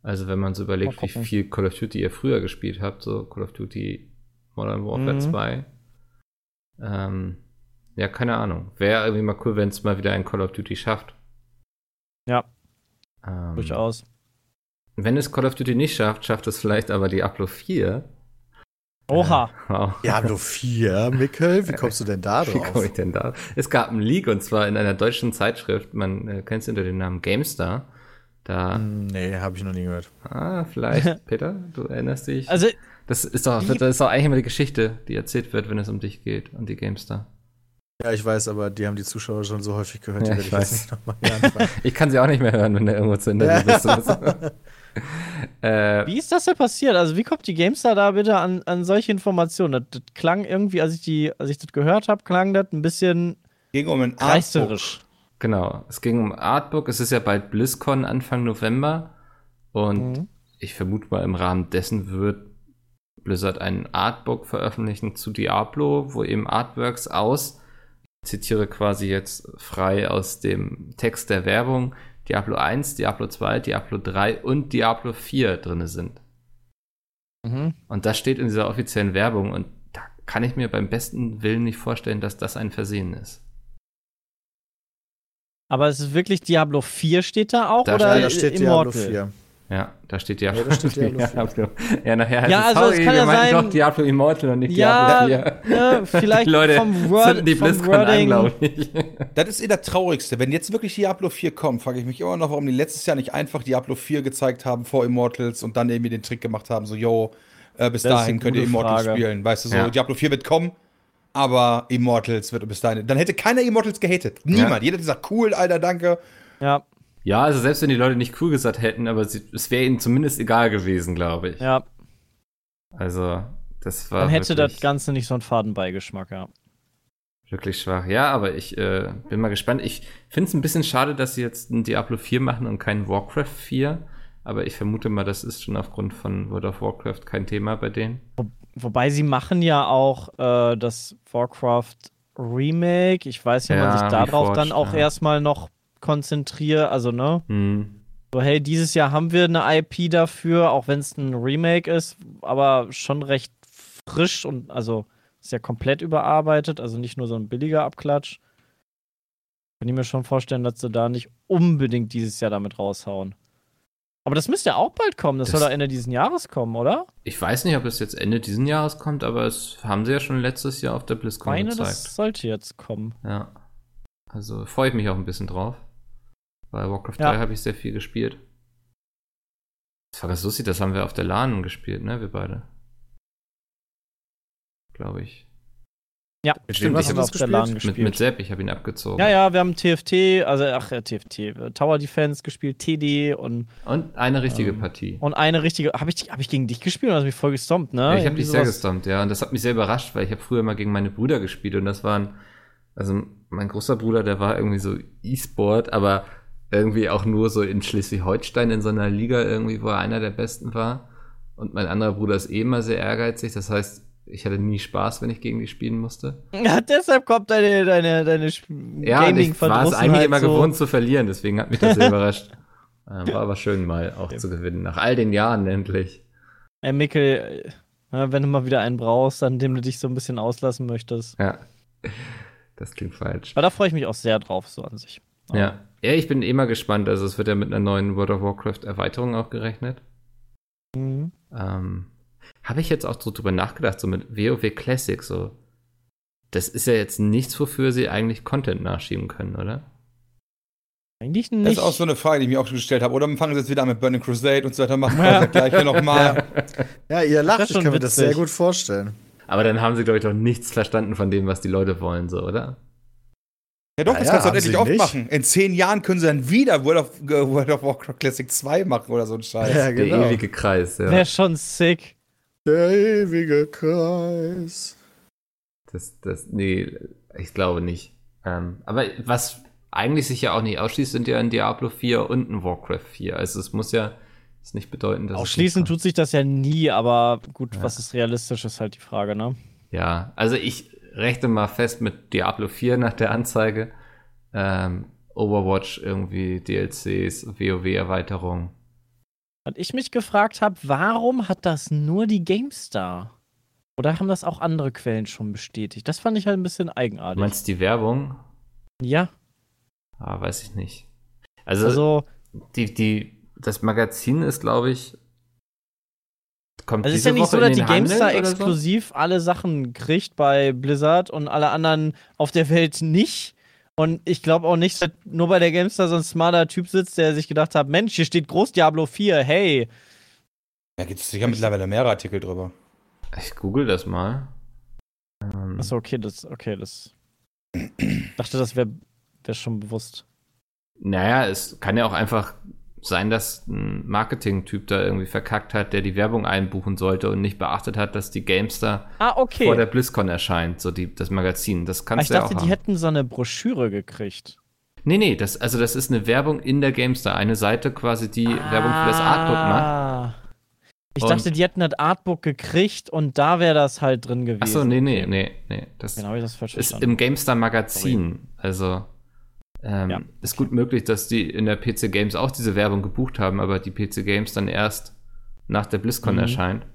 S2: Also wenn man so überlegt, wie viel Call of Duty ihr früher gespielt habt, so Call of Duty Modern Warfare
S4: Mhm.
S2: 2. Ähm, ja, keine Ahnung. Wäre irgendwie mal cool, wenn es mal wieder ein Call of Duty schafft.
S4: Ja,
S2: Ähm,
S4: durchaus.
S2: Wenn es Call of Duty nicht schafft, schafft es vielleicht aber Diablo 4.
S4: Oha.
S2: Wow.
S5: Diablo 4, Mikkel, wie kommst du denn da
S2: Wie komme
S5: drauf?
S2: ich denn da? Es gab einen Leak und zwar in einer deutschen Zeitschrift, man äh, kennt es unter dem Namen GameStar. Da,
S5: Hm, Nee, habe ich noch nie gehört.
S2: ah, vielleicht, Peter, du erinnerst dich.
S4: Also,
S2: das ist doch, das ist doch eigentlich immer die Geschichte, die erzählt wird, wenn es um dich geht und die GameStar.
S5: Ja, ich weiß, aber die haben die Zuschauer schon so häufig gehört, die
S2: Ja,
S5: werde
S2: ich
S5: ich
S2: weiß.
S5: jetzt nicht nochmal hier anfangen.
S2: Ich kann sie auch nicht mehr hören, wenn du irgendwo zu Interview bist. äh,
S4: Wie ist das denn passiert? Also, wie kommt die GameStar da bitte an, an solche Informationen? Das, das klang irgendwie, als ich, die, als ich das gehört habe, klang das ein bisschen
S3: Ging um ein Artbook.
S4: reißerisch.
S2: Genau, es ging um Artbook. Es ist ja bald BlizzCon Anfang November. Und
S4: Mhm.
S2: ich vermute mal, im Rahmen dessen wird Blizzard ein Artbook veröffentlichen zu Diablo, wo eben Artworks aus, ich zitiere quasi jetzt frei aus dem Text der Werbung, Diablo 1, Diablo 2, Diablo 3 und Diablo 4 drin sind.
S4: Mhm.
S2: Und das steht in dieser offiziellen Werbung und da kann ich mir beim besten Willen nicht vorstellen, dass das ein Versehen ist.
S4: Aber es ist wirklich Diablo 4 steht da auch
S2: Da
S4: oder
S2: steht-
S5: da steht Diablo
S4: Immortal?
S5: 4.
S2: Ja, da steht Diablo,
S5: Ja, da steht Diablo
S2: Diablo. Ja, nachher heißt
S4: Ja,
S2: es,
S4: also es
S2: sorry,
S4: kann
S2: wir
S4: ja sein-
S2: doch Diablo Immortal und nicht
S4: Ja,
S2: Diablo 4.
S4: ne, vielleicht
S2: Die Leute
S4: vom Word,
S2: die
S4: vom
S2: BlizzCon an, glaube ich.
S3: Das ist eh das Traurigste. Wenn jetzt wirklich Diablo 4 kommt, frage ich mich immer noch, warum die letztes Jahr nicht einfach Diablo 4 gezeigt haben vor Immortals und dann irgendwie den Trick gemacht haben, so, yo, äh, bis
S4: Das
S3: dahin könnt ihr Immortals
S4: Frage.
S3: spielen. Weißt du, so,
S2: Ja.
S3: Diablo 4 wird kommen, aber Immortals wird bis dahin. Dann hätte keiner Immortals gehatet. Niemand.
S2: Ja.
S3: Jeder hat gesagt, cool, Alter, danke.
S4: Ja,
S2: Ja, also selbst wenn die Leute nicht cool gesagt hätten, aber sie, es wäre ihnen zumindest egal gewesen, glaube ich.
S4: ja.
S2: Also, das war
S4: Dann hätte das Ganze nicht so einen Fadenbeigeschmack, ja.
S2: wirklich schwach. Ja, aber ich äh, bin mal gespannt. Ich finde es ein bisschen schade, dass sie jetzt ein Diablo 4 machen und kein Warcraft 4. Aber ich vermute mal, das ist schon aufgrund von World of Warcraft kein Thema bei denen.
S4: Wobei sie machen ja auch äh, das Warcraft Remake. Ich weiß nicht, ob man
S2: Ja,
S4: sich darauf
S2: Reforged,
S4: dann auch
S2: ja.
S4: erstmal noch konzentriert. Also, ne?
S2: Hm.
S4: So, hey, dieses Jahr haben wir eine IP dafür, auch wenn es ein Remake ist, aber schon recht frisch und also ist ja komplett überarbeitet, also nicht nur so ein billiger Abklatsch. Kann ich mir schon vorstellen, dass sie da nicht unbedingt dieses Jahr damit raushauen. Aber das müsste ja auch bald kommen. Das,
S2: Das-
S4: soll doch Ende dieses Jahres kommen, oder?
S2: Ich weiß nicht, ob es jetzt Ende diesen Jahres kommt, aber es haben sie ja schon letztes Jahr auf der
S4: Ich
S2: BlizzCon
S4: meine,
S2: gezeigt.
S4: das sollte jetzt kommen.
S2: Ja. Also freue ich mich auch ein bisschen drauf. Bei Warcraft
S4: Ja.
S2: 3 habe ich sehr viel gespielt. Das war ganz lustig, das haben wir auf der LAN gespielt, ne, wir beide. Glaube ich.
S4: Ja,
S3: Stimmt,
S4: das
S3: ich
S4: haben
S3: hab
S4: wir
S3: das
S4: auf der LAN
S3: gespielt.
S2: Mit,
S4: gespielt.
S2: mit Sepp, ich habe ihn abgezogen.
S4: ja, ja, wir haben TFT, also ach ja, TFT, äh, Tower Defense gespielt, TD und,
S2: Und eine richtige
S4: Ähm,
S2: Partie.
S4: und eine richtige. Habe ich, hab ich gegen dich gespielt oder hast du mich voll gestompt, ne?
S2: Ja, ich habe dich sehr gestompt, ja. Und das hat mich sehr überrascht, weil ich habe früher mal gegen meine Brüder gespielt und das waren, also mein großer Bruder, der war irgendwie so E-Sport, aber irgendwie auch nur so in Schleswig-Holstein in so einer Liga irgendwie, wo er einer der Besten war. Und mein anderer Bruder ist eh immer sehr ehrgeizig, das heißt, ich hatte nie Spaß, wenn ich gegen die spielen musste.
S4: Ja, deshalb kommt deine, deine, deine
S2: Ja, und ich war es eigentlich immer
S4: so.
S2: gewohnt zu verlieren, deswegen hat mich das sehr überrascht. Ähm, War aber schön mal auch zu gewinnen, nach all den Jahren endlich.
S4: Ey, Mikkel, äh, wenn du mal wieder einen brauchst, an dem du dich so ein bisschen auslassen möchtest.
S2: Ja, das klingt falsch.
S4: Aber da freue ich mich auch sehr drauf, so an sich.
S2: Ja. Ja, ich bin mal gespannt. Also es wird ja mit einer neuen World of Warcraft Erweiterung auch gerechnet.
S4: Mhm.
S2: Ähm, Habe ich jetzt auch so drüber nachgedacht, so mit WoW Classic, so. Das ist ja jetzt nichts, wofür sie eigentlich Content nachschieben können, oder?
S4: Eigentlich nicht.
S3: Das ist auch so eine Frage, die ich mir auch schon gestellt habe. Oder fangen sie jetzt wieder an mit Burning Crusade und so weiter, machen wir
S4: Ja.
S3: das gleiche nochmal.
S5: Ja, ihr lacht, ich
S4: schon
S5: kann mir das
S4: witzig.
S5: sehr gut vorstellen.
S2: Aber dann haben sie, glaube ich, doch nichts verstanden von dem, was die Leute wollen, so, oder?
S3: Ja doch, das
S5: Ja,
S3: kannst du halt endlich
S5: sie
S3: oft
S5: nicht.
S3: machen. In zehn Jahren können sie dann wieder World of, äh, World of Warcraft Classic 2 machen oder so ein Scheiß.
S5: Ja, genau.
S2: Der ewige Kreis, ja.
S4: Wäre schon sick.
S5: Der ewige Kreis.
S2: Das, das, nee, ich glaube nicht. Ähm, aber was eigentlich sich ja auch nicht ausschließt, sind ja ein Diablo 4 und ein Warcraft 4. Also es muss ja ist nicht bedeuten, dass es
S4: Ausschließend
S2: kommt.
S4: tut sich das ja nie, aber gut,
S2: Ja.
S4: was ist realistisch, ist halt die Frage, ne?
S2: Ja, also ich rechne mal fest mit Diablo 4 nach der Anzeige. Ähm, Overwatch irgendwie, DLCs, WoW-Erweiterung.
S4: Was ich mich gefragt habe, warum hat das nur die GameStar? Oder haben das auch andere Quellen schon bestätigt? Das fand ich halt ein bisschen
S2: Du
S4: eigenartig.
S2: meinst die Werbung?
S4: ja,
S2: Ah, weiß ich nicht. Also,
S4: also,
S2: die, die, das Magazin ist, glaube ich, kommt
S4: also es ist ja nicht
S2: Woche
S4: so, dass die GameStar
S2: so?
S4: exklusiv alle Sachen kriegt bei Blizzard und alle anderen auf der Welt nicht. Und ich glaube auch nicht, dass nur bei der GameStar so ein smarter Typ sitzt, der sich gedacht hat, Mensch, hier steht Groß Diablo 4, hey.
S3: Da gibt es sicher mittlerweile mehrere Artikel drüber.
S2: Ich google das mal. Ähm,
S4: Achso, okay, das, okay, das. dachte, das wäre wär schon bewusst.
S2: Naja, es kann ja auch einfach sein, dass ein Marketing-Typ da irgendwie verkackt hat, der die Werbung einbuchen sollte und nicht beachtet hat, dass die Gamestar
S4: Ah, okay.
S2: vor der BlizzCon erscheint, so die, das Magazin. Das
S4: Ah,
S2: kannst
S4: ich
S2: du ja
S4: dachte,
S2: auch
S4: die
S2: haben.
S4: hätten so eine Broschüre gekriegt.
S2: Nee, nee, das, also das ist eine Werbung in der Gamestar. Eine Seite quasi, die Werbung für das Artbook macht.
S4: Ah. Ich
S2: Und-
S4: dachte, die hätten das Artbook gekriegt und da wäre das halt drin gewesen.
S2: Achso, nee, nee, nee, nee. Das
S4: Genau, ich das falsch
S2: ist
S4: verstanden.
S2: im Gamestar Magazin. Also ähm,
S4: Ja,
S2: ist gut möglich, dass die in der PC Games auch diese Werbung gebucht haben, aber die PC Games dann erst nach der BlizzCon
S4: Mhm.
S2: erscheint.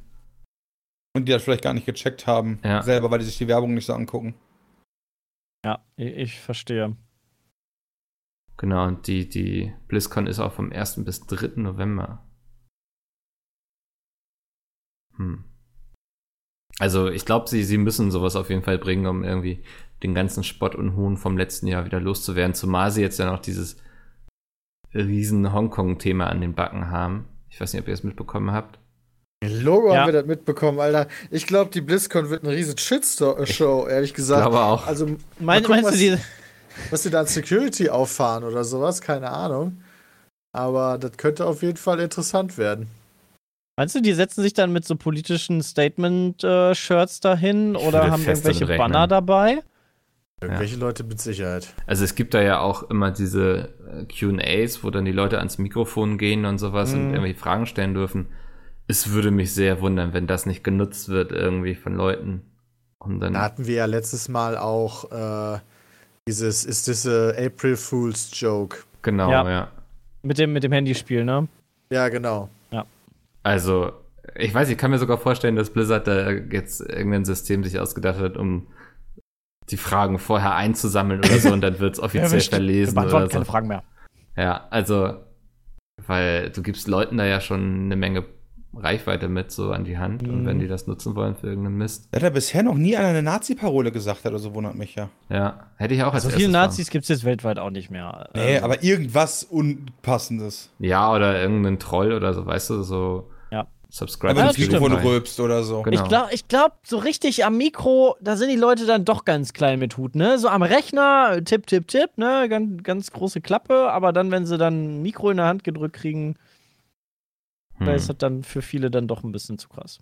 S3: Und die das vielleicht gar nicht gecheckt haben,
S2: Ja.
S3: selber, weil die sich die Werbung nicht so angucken.
S4: Ja, ich, ich verstehe.
S2: Genau, und die, die BlizzCon ist auch vom 1. bis 3. November. Hm. Also, ich glaube, sie, sie müssen sowas auf jeden Fall bringen, um irgendwie den ganzen Spott und Hohn vom letzten Jahr wieder loszuwerden. Zumal sie jetzt ja noch dieses riesen Hongkong-Thema an den Backen haben. Ich weiß nicht, ob ihr es mitbekommen habt.
S5: Logo
S4: Ja.
S5: haben wir das mitbekommen, Alter. Ich glaube, die BlizzCon wird eine riesen Shitshow, ehrlich
S2: Ich
S5: gesagt.
S2: glaube auch.
S5: Also,
S4: Mein,
S5: gucken,
S4: meinst du
S5: was-
S4: diese.
S5: was sie da an Security auffahren oder sowas, keine Ahnung. Aber das könnte auf jeden Fall interessant werden.
S4: Meinst du, die setzen sich dann mit so politischen Statement-Shirts dahin
S2: Ich
S4: oder haben irgendwelche. Banner dabei?
S5: Irgendwelche Leute mit Sicherheit.
S2: Also es gibt da ja auch immer diese äh, QAs, wo dann die Leute ans Mikrofon gehen und sowas und
S4: Mhm.
S2: irgendwie Fragen stellen dürfen. Es würde mich sehr wundern, wenn das nicht genutzt wird irgendwie von Leuten. Um dann,
S5: Da hatten wir ja letztes Mal auch äh, dieses, ist das April Fool's Joke?
S2: genau,
S4: Ja.
S2: ja.
S4: Mit dem, mit dem Handyspiel, ne?
S5: Ja, genau.
S2: Also, ich weiß, ich kann mir sogar vorstellen, dass Blizzard da jetzt irgendein System sich ausgedacht hat, um die Fragen vorher einzusammeln oder so und dann wird es offiziell
S4: wir
S2: verlesen oder
S4: beantworten
S2: so.
S4: keine Fragen mehr.
S2: Ja, also, weil du gibst Leuten da ja schon eine Menge Reichweite mit so an die Hand und
S4: Mhm.
S2: wenn die das nutzen wollen für irgendeinen Mist,
S3: hat ja bisher noch nie einer eine Nazi-Parole gesagt hat, oder so wundert mich ja.
S2: ja, hätte ich auch als
S4: So viele Nazis gibt es jetzt weltweit auch nicht mehr.
S3: Nee,
S4: Ähm,
S3: aber irgendwas Unpassendes.
S2: Ja, oder irgendeinen Troll oder so, weißt du, so. Subscribe.
S3: Aber
S4: Ja,
S3: ins
S4: das
S3: Mikrofon rülpst oder so.
S2: Genau.
S4: Ich glaube, ich glaub, so richtig am Mikro, da sind die Leute dann doch ganz klein mit Hut, ne? So am Rechner, tipp, tipp, tipp, ne? Ganz, ganz große Klappe, aber dann, wenn sie dann ein Mikro in der Hand gedrückt kriegen, da
S2: Hm.
S4: ist das dann für viele dann doch ein bisschen zu krass.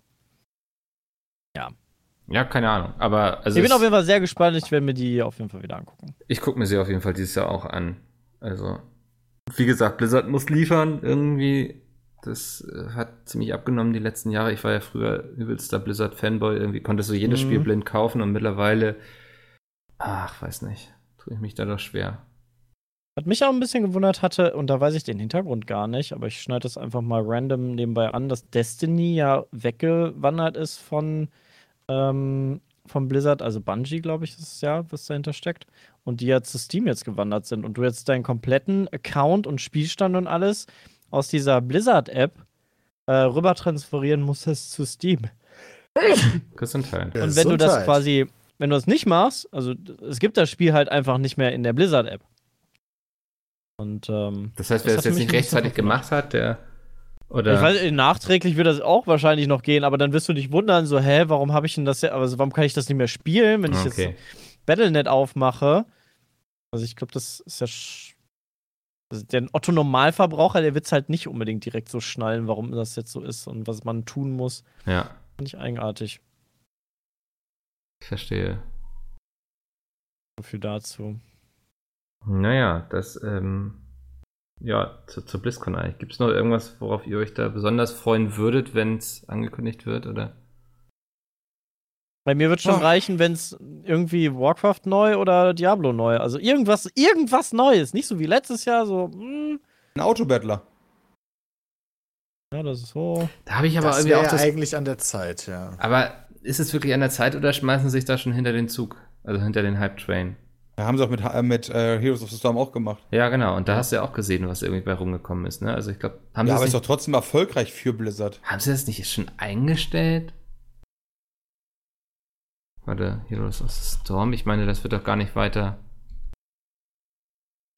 S2: Ja, keine Ahnung. Aber also
S4: ich bin auf jeden Fall sehr gespannt, ich werde mir die auf jeden Fall wieder angucken.
S2: ich gucke mir sie auf jeden Fall dieses Jahr auch an. Also, wie gesagt, Blizzard muss liefern irgendwie. Das äh, hat ziemlich abgenommen die letzten Jahre. Ich war ja früher übelster Blizzard-Fanboy. Irgendwie konntest du jedes
S4: Mhm.
S2: Spiel blind kaufen und mittlerweile, ach, weiß nicht, tue ich mich da doch schwer.
S4: Was mich auch ein bisschen gewundert hatte, und da weiß ich den Hintergrund gar nicht, aber ich schneide das einfach mal random nebenbei an, dass Destiny ja weggewandert ist von, ähm, von Blizzard, also Bungie, glaube ich, ist es ja, was dahinter steckt. Und die ja zu Steam jetzt gewandert sind und du jetzt deinen kompletten Account und Spielstand und alles aus dieser Blizzard-App äh, rüber transferieren musstest zu Steam.
S2: Gesundheit.
S4: Und wenn du das quasi, wenn du das nicht machst, also es gibt das Spiel halt einfach nicht mehr in der Blizzard-App. Und ähm,
S2: Das heißt,
S4: Das
S2: wer
S4: hat
S2: das jetzt nicht rechtzeitig gemacht hat, der. Oder.
S4: Ich weiß, nachträglich wird das auch wahrscheinlich noch gehen, aber dann wirst du dich wundern, so, hä, warum habe ich denn das, ja- also warum kann ich das nicht mehr spielen, wenn ich
S2: okay.
S4: jetzt Battlenet aufmache? Also ich glaube, das ist ja also der Otto Normalverbraucher, der wird es halt nicht unbedingt direkt so schnallen, warum das jetzt so ist und was man tun muss.
S2: Ja,
S4: Finde ich eigenartig.
S2: ich verstehe.
S4: So viel dazu.
S2: Naja, das, ähm, ja, zu, zur BlizzCon eigentlich. Gibt es noch irgendwas, worauf ihr euch da besonders freuen würdet, wenn es angekündigt wird, oder?
S4: Bei mir wird schon
S3: Ah.
S4: reichen, wenn es irgendwie Warcraft neu oder Diablo neu, also irgendwas, irgendwas Neues, nicht so wie letztes Jahr, so, hm,
S3: Ein Autobattler.
S4: ja, das ist so.
S2: Da habe ich aber
S5: das
S2: irgendwie auch das.
S5: eigentlich an der Zeit, ja.
S2: Aber ist es wirklich an der Zeit oder schmeißen sie sich da schon hinter den Zug? Also hinter den Hype-Train?
S3: Ja, haben sie auch mit, äh, mit äh, Heroes of the Storm auch gemacht.
S2: Ja, genau. Und da hast du ja auch gesehen, was irgendwie bei rumgekommen ist, ne? Also ich glaube, haben,
S3: ja,
S2: sie
S3: aber ist doch trotzdem erfolgreich für Blizzard.
S2: haben sie das nicht schon eingestellt? Warte, Heroes of the Storm? Ich meine, das wird doch gar nicht weiter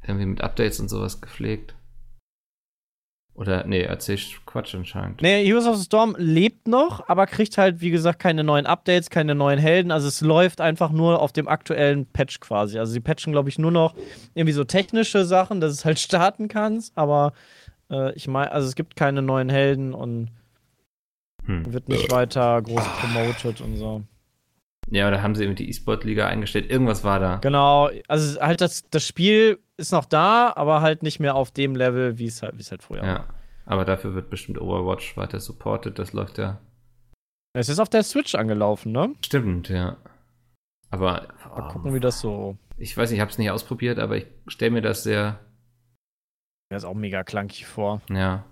S2: irgendwie mit Updates und sowas gepflegt. Oder, nee, erzählst Quatsch anscheinend.
S4: Nee, Heroes of the Storm lebt noch, aber kriegt halt, wie gesagt, keine neuen Updates, keine neuen Helden. Also es läuft einfach nur auf dem aktuellen Patch quasi. Also sie patchen, glaube ich, nur noch irgendwie so technische Sachen, dass es halt starten kannst, aber äh, ich meine, also es gibt keine neuen Helden und
S2: Hm.
S4: wird nicht weiter groß promoted und so.
S2: Ja, oder haben sie irgendwie die E-Sport-Liga eingestellt? Irgendwas war da.
S4: Genau, also halt das, das Spiel ist noch da, aber halt nicht mehr auf dem Level, wie es halt, wie es halt früher war.
S2: Ja. Aber dafür wird bestimmt Overwatch weiter supported. Das läuft ja.
S4: Es ist auf der Switch angelaufen, ne?
S2: Stimmt, ja. Aber
S4: Mal
S2: oh,
S4: gucken, wie das so.
S2: ich weiß nicht, ich habe es nicht ausprobiert, aber ich stelle mir das sehr,
S4: Der ist auch mega clunky vor.
S2: ja.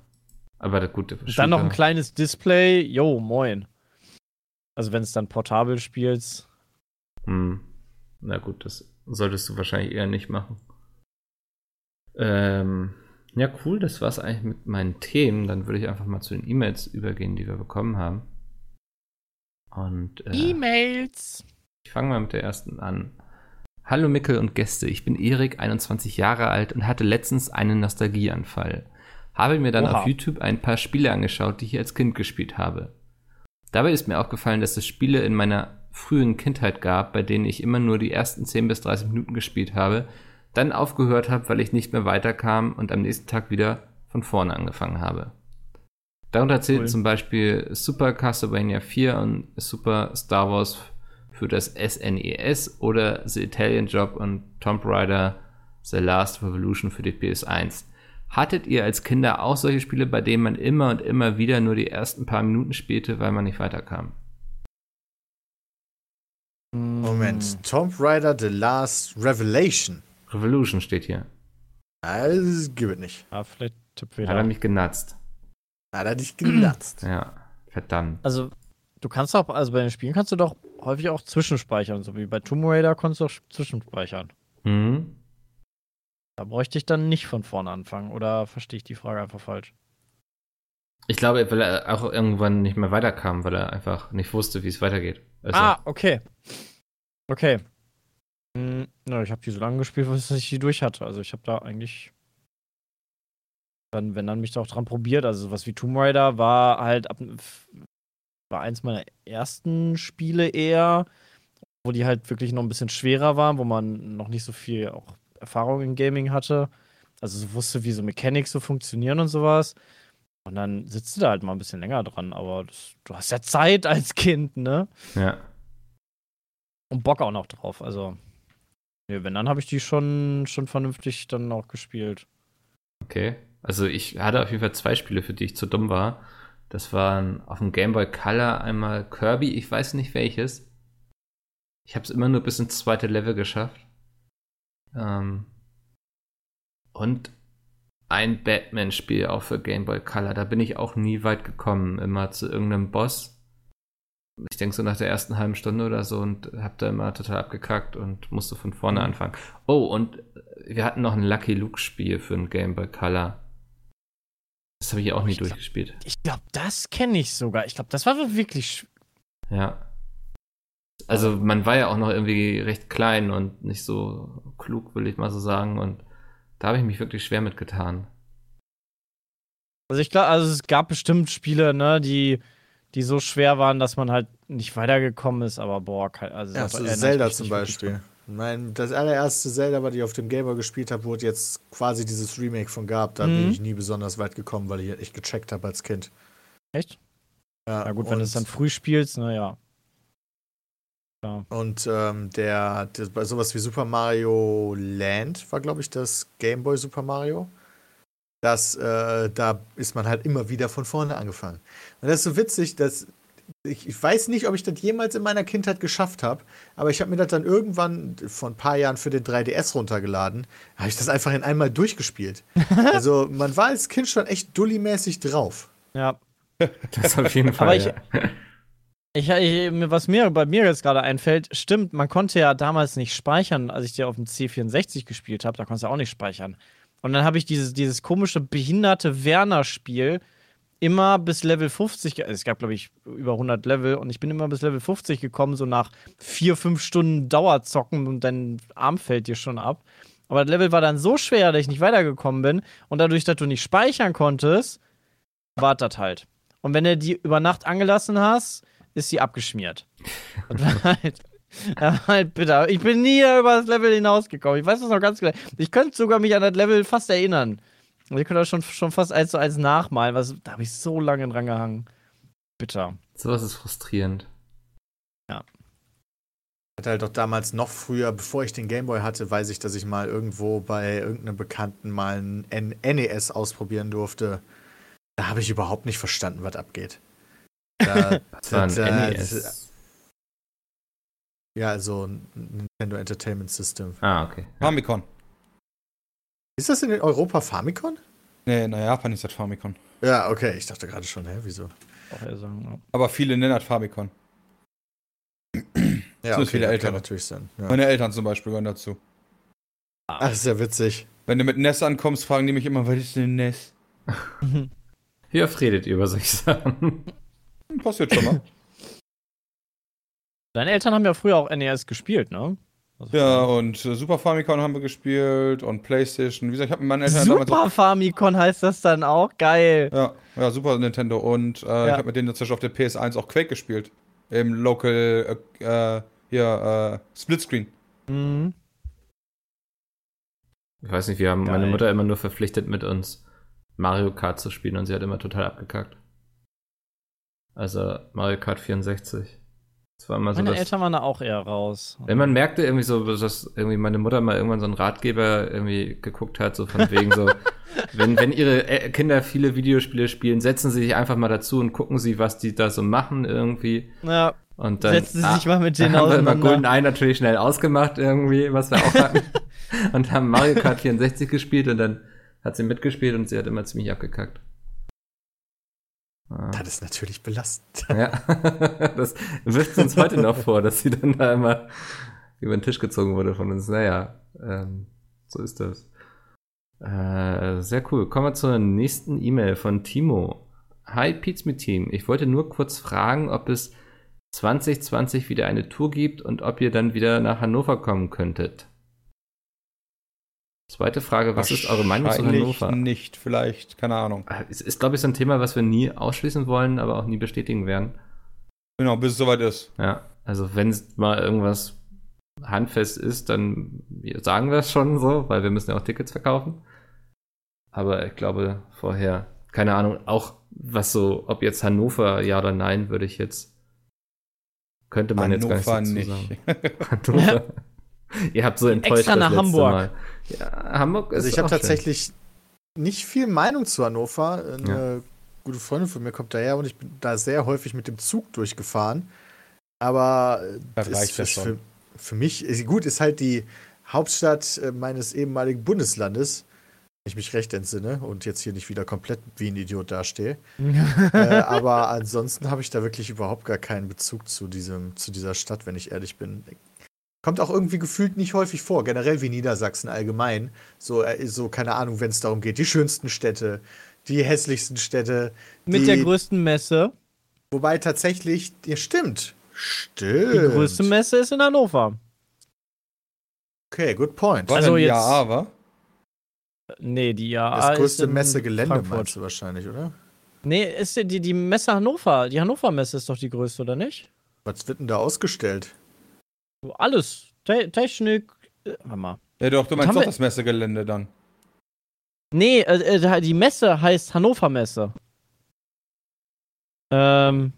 S2: Aber der gute
S4: Und dann noch ein kleines Display. Jo, moin. Also wenn es dann portabel spielst.
S2: Hm. Na gut, das solltest du wahrscheinlich eher nicht machen. Ähm, ja, cool, das war's eigentlich mit meinen Themen. Dann würde ich einfach mal zu den E-Mails übergehen, die wir bekommen haben. Und äh,
S4: E-Mails.
S2: ich fange mal mit der ersten an. Hallo Mickel und Gäste, ich bin Erik, 21 Jahre alt und hatte letztens einen Nostalgieanfall. Habe mir dann
S4: Oha.
S2: auf YouTube ein paar Spiele angeschaut, die ich als Kind gespielt habe. Dabei ist mir aufgefallen, dass es Spiele in meiner frühen Kindheit gab, bei denen ich immer nur die ersten 10 bis 30 Minuten gespielt habe, dann aufgehört habe, weil ich nicht mehr weiterkam und am nächsten Tag wieder von vorne angefangen habe. Darunter zählten
S4: Cool.
S2: zum Beispiel Super Castlevania 4 und Super Star Wars für das SNES oder The Italian Job und Tomb Raider The Last Revolution für die PS1. Hattet ihr als Kinder auch solche Spiele, bei denen man immer und immer wieder nur die ersten paar Minuten spielte, weil man nicht weiterkam?
S5: Moment. Tomb Raider The Last Revelation.
S2: Revolution steht hier.
S5: Das gibt es nicht.
S4: Ja, vielleicht Tipp
S2: Hat er mich genatzt.
S5: Hat er dich genatzt.
S2: Ja, verdammt.
S4: Also, du kannst auch, also bei den Spielen kannst du doch häufig auch zwischenspeichern. So wie bei Tomb Raider kannst du auch zwischenspeichern.
S2: Mhm.
S4: Da bräuchte ich dann nicht von vorne anfangen. Oder verstehe ich die Frage einfach falsch?
S2: Ich glaube, weil er auch irgendwann nicht mehr weiterkam, weil er einfach nicht wusste, wie es weitergeht. Also,
S4: Ah, okay. Okay. Hm, na, ich habe die so lange gespielt, bis ich die durch hatte. Also ich habe da eigentlich dann, wenn dann mich da auch dran probiert. Also sowas wie Tomb Raider war halt ab, war eins meiner ersten Spiele eher, wo die halt wirklich noch ein bisschen schwerer waren, wo man noch nicht so viel auch Erfahrung in Gaming hatte. Also so wusste, wie so Mechanics so funktionieren und sowas. Und dann sitzt du da halt mal ein bisschen länger dran, aber das, du hast ja Zeit als Kind, ne?
S2: ja.
S4: Und Bock auch noch drauf. Also, nee, wenn, dann habe ich die schon, schon vernünftig dann auch gespielt.
S2: Okay. Also ich hatte auf jeden Fall zwei Spiele, für die ich zu dumm war. Das waren auf dem Game Boy Color einmal Kirby, ich weiß nicht welches. Ich habe es immer nur bis ins zweite Level geschafft. Ähm, und ein Batman-Spiel auch für Game Boy Color. Da bin ich auch nie weit gekommen. Immer zu irgendeinem Boss. Ich denke so nach der ersten halben Stunde oder so und hab da immer total abgekackt und musste von vorne anfangen. Oh, und wir hatten noch ein Lucky Luke-Spiel für ein Game Boy Color. Das habe ich auch nie
S4: ich glaub-
S2: durchgespielt.
S4: Ich glaube, das kenne ich sogar. Ich glaube, das war wirklich.
S2: Ja. Also man war ja auch noch irgendwie recht klein und nicht so klug, will ich mal so sagen. Und da habe ich mich wirklich schwer mitgetan.
S4: Also, ich glaube, also es gab bestimmt Spiele, ne, die, die so schwer waren, dass man halt nicht weitergekommen ist, aber boah, also
S5: Ja,
S4: da
S5: so
S4: erinnere ich
S5: Zelda zum Beispiel. Mein, das allererste Zelda, was ich auf dem Gamer gespielt habe, es jetzt quasi dieses Remake von gab, da bin
S4: Mhm.
S5: ich nie besonders weit gekommen, weil ich echt gecheckt habe als Kind.
S4: Echt?
S5: Ja,
S4: Na gut, wenn du es dann früh spielst, naja.
S5: Und ähm, der, der, bei sowas wie Super Mario Land war, glaube ich, das Game Boy Super Mario. Das, äh, da ist man halt immer wieder von vorne angefangen. Und das ist so witzig, dass ich, ich weiß nicht, ob ich das jemals in meiner Kindheit geschafft habe, aber ich habe mir das dann irgendwann vor ein paar Jahren für den 3DS runtergeladen. Habe ich das einfach in einmal durchgespielt. also man war als Kind schon echt dullimäßig drauf.
S4: Ja.
S2: Das auf jeden Fall.
S4: Aber ich-
S2: ja.
S4: Ich, ich, was mir bei mir jetzt gerade einfällt, stimmt, man konnte ja damals nicht speichern, als ich die auf dem C64 gespielt habe, da konntest du auch nicht speichern. Und dann habe ich dieses, dieses komische, behinderte Werner-Spiel immer bis Level 50, ge- also es gab, glaube ich, über 100 Level und ich bin immer bis Level 50 gekommen, so nach vier, fünf Stunden Dauerzocken und dein Arm fällt dir schon ab. Aber das Level war dann so schwer, dass ich nicht weitergekommen bin und dadurch, dass du nicht speichern konntest, war das halt. Und wenn du die über Nacht angelassen hast, ist sie abgeschmiert. Das war halt, war halt bitter. Ich bin nie über das Level hinausgekommen. Ich weiß das noch ganz genau. Ich könnte sogar mich an das Level fast erinnern. Und ich könnte das schon, schon fast eins zu eins nachmalen. Was, da habe ich so lange dran gehangen. Bitter.
S2: Sowas ist frustrierend.
S5: hatte halt auch damals noch früher, bevor ich den Gameboy hatte, weiß ich, dass ich mal irgendwo bei irgendeinem Bekannten mal ein NES ausprobieren durfte. Da habe ich überhaupt nicht verstanden, was abgeht. Da,
S2: Das war ein
S5: Das, äh,
S2: NES.
S5: ja, also ein Nintendo Entertainment System.
S2: Ah, okay.
S3: Famicom.
S5: Ist das in Europa Famicom?
S3: Nee, in Japan ist das Famicom.
S5: Ja, okay. Ich dachte gerade schon, hä, wieso?
S3: Aber viele nennen das Famicom.
S5: Ja,
S3: So viele.
S5: Kann natürlich sein. Ja.
S3: Meine Eltern zum Beispiel gehören dazu.
S5: Ach, ist ja witzig.
S3: Wenn du mit Ness ankommst, fragen die mich immer, was ist denn Ness?
S2: Wie oft redet ihr über solche Sachen?
S3: Passiert schon mal.
S4: Deine Eltern haben ja früher auch NES gespielt, ne? Also-
S3: ja, und äh, Super Famicom haben wir gespielt und Playstation. Wie gesagt, ich habe mit meinen Eltern damals
S4: Super Famicom heißt das dann auch? Geil.
S3: Ja, ja, Super Nintendo. Und äh, ich habe mit denen dazwischen auf der PS1 auch Quake gespielt. Im Local, äh, äh, hier, äh, Splitscreen.
S4: Mhm.
S2: Ich weiß nicht, wir haben meine
S4: Geil.
S2: Mutter immer nur verpflichtet, mit uns Mario Kart zu spielen und sie hat immer total abgekackt. Also Mario Kart 64. Das war immer so
S4: Meine
S2: das.
S4: Eltern waren da auch eher raus.
S2: Wenn man merkte irgendwie so, dass irgendwie meine Mutter mal irgendwann so einen Ratgeber irgendwie geguckt hat, so von wegen so, wenn, wenn ihre äh, Kinder viele Videospiele spielen, setzen sie sich einfach mal dazu und gucken sie, was die da so machen irgendwie.
S4: Ja,
S2: Und dann
S4: setzen sie sich mal mit denen
S2: haben wir immer. GoldenEye natürlich schnell ausgemacht irgendwie, was wir auch hatten. und haben Mario Kart 64 gespielt und dann hat sie mitgespielt und sie hat immer ziemlich abgekackt. Ah.
S5: Das ist natürlich belastend.
S2: Ja, das wirft uns heute noch vor, dass sie dann da immer über den Tisch gezogen wurde von uns. Naja, ähm, so ist das. Äh, sehr cool. Kommen wir zur nächsten E-Mail von Timo. Hi Pizza Team. Ich wollte nur kurz fragen, ob es 2020 wieder eine Tour gibt und ob ihr dann wieder nach Hannover kommen könntet. Zweite Frage, was ist eure Meinung zu Hannover?
S3: nicht, vielleicht, keine Ahnung.
S2: Es ist, glaube ich, so ein Thema, was wir nie ausschließen wollen, aber auch nie bestätigen werden.
S3: Genau, bis es soweit ist.
S2: Ja, also wenn es mal irgendwas handfest ist, dann sagen wir es schon so, weil wir müssen ja auch Tickets verkaufen. Aber ich glaube vorher, keine Ahnung, auch was so, ob jetzt Hannover ja oder nein, würde ich jetzt, könnte man jetzt gar
S3: Hannover
S2: nicht dazu
S3: nicht.
S2: sagen. Hannover. Ihr habt so enttäuscht
S4: Extra nach Hamburg.
S2: Mal. Ja, Hamburg ist
S5: Also ich habe
S2: schön.
S5: tatsächlich nicht viel Meinung zu Hannover. Eine
S2: Ja.
S5: gute Freundin von mir kommt daher und ich bin da sehr häufig mit dem Zug durchgefahren. Aber äh,
S3: Da
S5: das
S3: das
S5: für, für mich, gut, ist halt die Hauptstadt äh, meines ehemaligen Bundeslandes, wenn ich mich recht entsinne und jetzt hier nicht wieder komplett wie ein Idiot dastehe. äh, aber ansonsten habe ich da wirklich überhaupt gar keinen Bezug zu, diesem, zu dieser Stadt, wenn ich ehrlich bin. Kommt auch irgendwie gefühlt nicht häufig vor, generell wie Niedersachsen allgemein. So, äh, so keine Ahnung, wenn es darum geht, die schönsten Städte, die hässlichsten Städte.
S4: Mit
S5: die,
S4: der größten Messe.
S5: Wobei tatsächlich, ja, stimmt. Stimmt.
S4: Die größte Messe ist in Hannover.
S5: Okay, good point.
S4: Also jetzt-
S3: Ja, war?
S4: Nee, die IAA
S5: Das größte Messegelände
S4: Frankfurt.
S5: meinst du wahrscheinlich, oder?
S4: Nee, ist die, die, die Messe Hannover. Die Hannover Messe ist doch die größte, oder nicht?
S5: Was wird denn da ausgestellt?
S4: Alles. Te Technik. Äh, warte mal.
S3: Ja, doch, du meinst doch das Messegelände dann.
S4: Nee, äh, äh, die Messe heißt Hannover Messe. Ähm.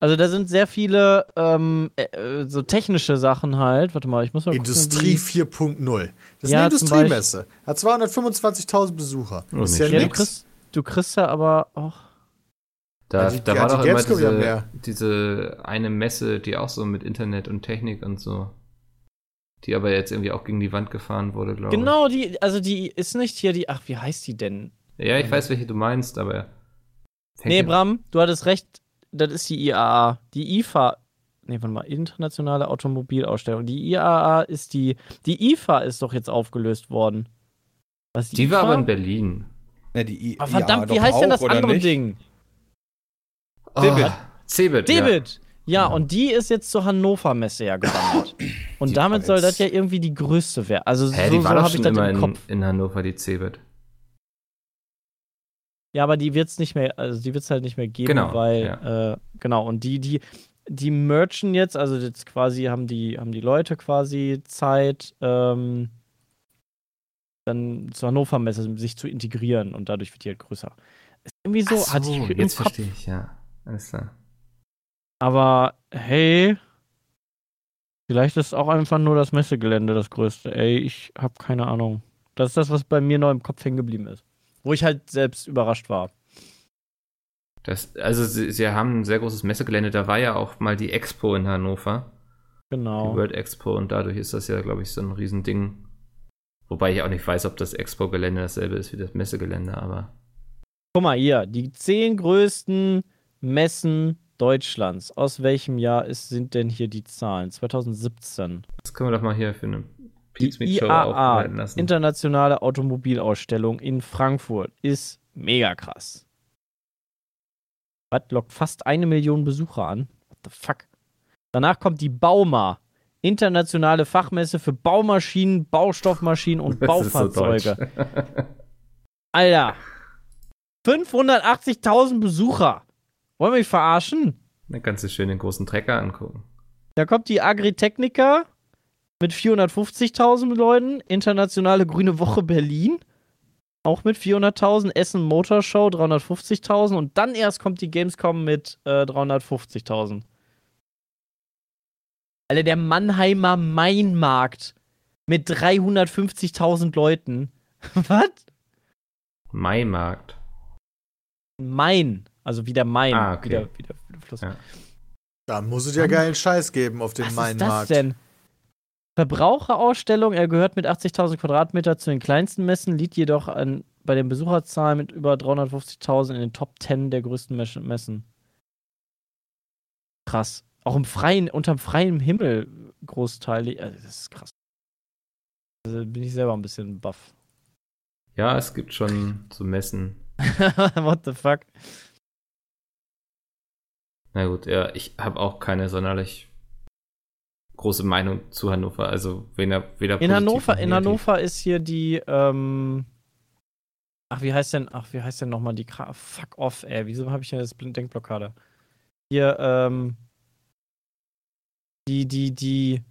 S4: Also da sind sehr viele ähm, äh, äh, so technische Sachen halt. Warte mal, ich muss mal
S5: Industrie
S4: gucken,
S5: 4.0. Das ist
S4: Ja,
S5: eine
S4: zum
S5: Industriemesse. Hat 225.000 Besucher.
S2: Oh,
S5: ist ja
S4: ja, du,
S5: nix.
S4: kriegst, du kriegst ja aber auch.
S2: Da,
S5: die-
S2: da
S5: ja,
S2: war
S5: die
S2: doch immer diese, diese eine Messe, die auch so mit Internet und Technik und so, die aber jetzt irgendwie auch gegen die Wand gefahren wurde, glaube
S4: Genau, die, also die ist nicht hier die. Ach, wie heißt die denn?
S2: ich. Ja, ich weiß, welche du meinst, aber.
S4: Nee, Bram, du hattest recht. Das ist die IAA. Die IFA. Nee, warte mal, internationale Automobilausstellung. Die IAA ist die. Die IFA ist doch jetzt aufgelöst worden. Was
S2: Die war
S4: IFA?
S2: aber in Berlin.
S3: Ja, die I
S4: Ah, verdammt, wie heißt denn
S3: auch,
S4: das
S3: oder
S4: andere
S3: nicht?
S4: Ding?
S2: Cebit. Oh, Cebit. ja.
S4: Debit. Ja. und die ist jetzt zur Hannover Messe ja gewandert. Und
S3: Die
S4: damit soll das ja irgendwie die größte werden. Also
S2: Hä,
S4: so, so habe ich das
S2: immer
S4: im
S2: in,
S4: Kopf.
S2: in Hannover, die Cebit.
S4: Ja, aber die wird's nicht mehr, also die wird's halt nicht mehr geben,
S2: Genau,
S4: weil
S2: ja.
S4: äh, genau und die die die merchen jetzt, also jetzt quasi haben die haben die Leute quasi Zeit ähm, dann zur Hannover Messe sich zu integrieren und dadurch wird die halt größer. Ist irgendwie so,
S2: Ach
S4: hatte ich
S2: jetzt
S4: Kopf.
S2: verstehe ich, ja. Alles klar.
S4: Aber hey, vielleicht ist auch einfach nur das Messegelände das größte. Ey, ich habe keine Ahnung. Das ist das, was bei mir noch im Kopf hängen geblieben ist. Wo ich halt selbst überrascht war.
S2: Das, also sie, sie haben ein sehr großes Messegelände, da war ja auch mal die Expo in Hannover.
S4: Genau.
S2: Die World Expo und dadurch ist das ja, glaube ich, so ein Riesending. Wobei ich auch nicht weiß, ob das Expo-Gelände dasselbe ist wie das Messegelände, aber
S4: Guck mal hier, die zehn größten Messen Deutschlands. Aus welchem Jahr ist, sind denn hier die Zahlen? 2017.
S2: Das können wir doch mal hier für eine
S4: Die IAA,
S2: lassen.
S4: Internationale Automobilausstellung in Frankfurt, ist mega krass. Was lockt fast eine Million Besucher an? What the fuck? Danach kommt die Bauma, internationale Fachmesse für Baumaschinen, Baustoffmaschinen und
S2: Das so
S4: Baufahrzeuge.
S2: deutsch.
S4: Alter. 580.000 Besucher. Wollen wir mich verarschen?
S2: Dann kannst du schön den großen Trecker angucken.
S4: Da kommt die Agritechnica mit 450.000 Leuten, Internationale Grüne Woche Berlin, auch mit 400.000, Essen Motor Show 350.000 und dann erst kommt die Gamescom mit äh, 350.000. Alter, der Mannheimer Mainmarkt mit 350.000 Leuten. Was?
S2: Maimarkt.
S4: Main, also wie der Main.
S2: Ah, okay.
S4: wie der, wie der, wie der Fluss.
S2: Ja.
S5: Da muss es ja geilen Scheiß geben auf dem
S4: Was ist das
S5: Mainmarkt.
S4: denn? Verbraucherausstellung, er gehört mit 80.000 Quadratmeter zu den kleinsten Messen, liegt jedoch an, bei den Besucherzahlen mit über 350.000 in den Top 10 der größten Mes- Messen. Krass. Auch im freien, unterm freien Himmel großteilig. Also das ist krass. Also bin ich selber ein bisschen baff.
S2: Ja, es gibt schon so Messen.
S4: What the fuck?
S2: Na gut, ja, ich habe auch keine sonderlich große Meinung zu Hannover. Also weder, weder
S4: In Hannover, in. Hannover ist hier die, ähm, ach, wie heißt denn, ach, wie heißt denn nochmal die Kra Fuck off, ey. Wieso habe ich denn Blind- Denkblockade? Hier, ähm, die, die, die,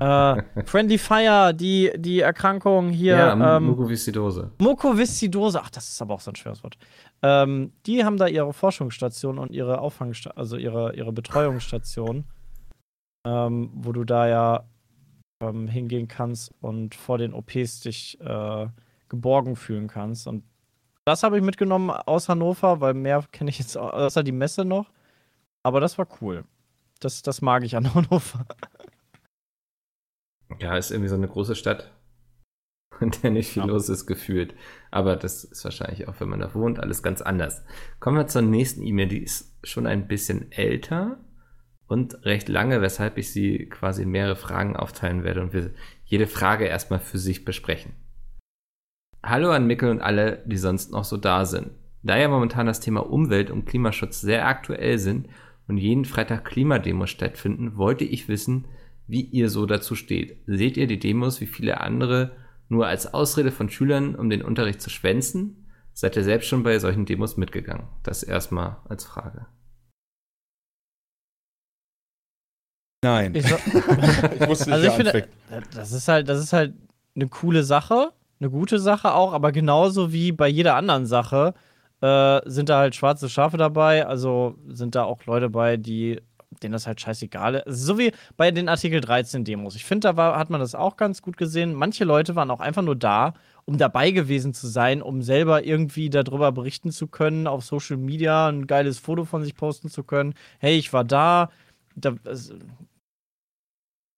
S4: äh, Friendly Fire, die, die Erkrankung hier,
S2: ja,
S4: ähm,
S2: Mukoviszidose.
S4: Mukoviszidose, ach, das ist aber auch so ein schweres Wort. Ähm, die haben da ihre Forschungsstation und ihre Auffangstation, also ihre, ihre Betreuungsstation, ähm, wo du da ja ähm, hingehen kannst und vor den OPs dich äh, geborgen fühlen kannst. Und das habe ich mitgenommen aus Hannover, weil mehr kenne ich jetzt au- außer die Messe noch. Aber das war cool. Das, das mag ich an Hannover.
S2: Ja, ist irgendwie so eine große Stadt, in der nicht viel
S4: Ja.
S2: los ist, gefühlt. Aber das ist wahrscheinlich auch, wenn man da wohnt, alles ganz anders. Kommen wir zur nächsten E-Mail, die ist schon ein bisschen älter und recht lange, weshalb ich sie quasi in mehrere Fragen aufteilen werde und wir jede Frage erstmal für sich besprechen. Hallo an Mickel und alle, die sonst noch so da sind. Da ja momentan das Thema Umwelt und Klimaschutz sehr aktuell sind und jeden Freitag Klimademos stattfinden, wollte ich wissen, wie ihr so dazu steht. Seht ihr die Demos wie viele andere nur als Ausrede von Schülern, um den Unterricht zu schwänzen? Seid ihr selbst schon bei solchen Demos mitgegangen? Das erstmal als Frage.
S3: Nein.
S4: Ich so,
S3: Ich wusste nicht,
S4: Also ich finde,
S3: anfängt.
S4: das ist halt, das ist halt eine coole Sache, eine gute Sache auch, aber genauso wie bei jeder anderen Sache äh, sind da halt schwarze Schafe dabei. Also sind da auch Leute bei, die denen das halt scheißegal ist. So wie bei den Artikel 13 Demos. Ich finde, da war, hat man das auch ganz gut gesehen. Manche Leute waren auch einfach nur da, um dabei gewesen zu sein, um selber irgendwie darüber berichten zu können, auf Social Media ein geiles Foto von sich posten zu können. Hey, ich war da. da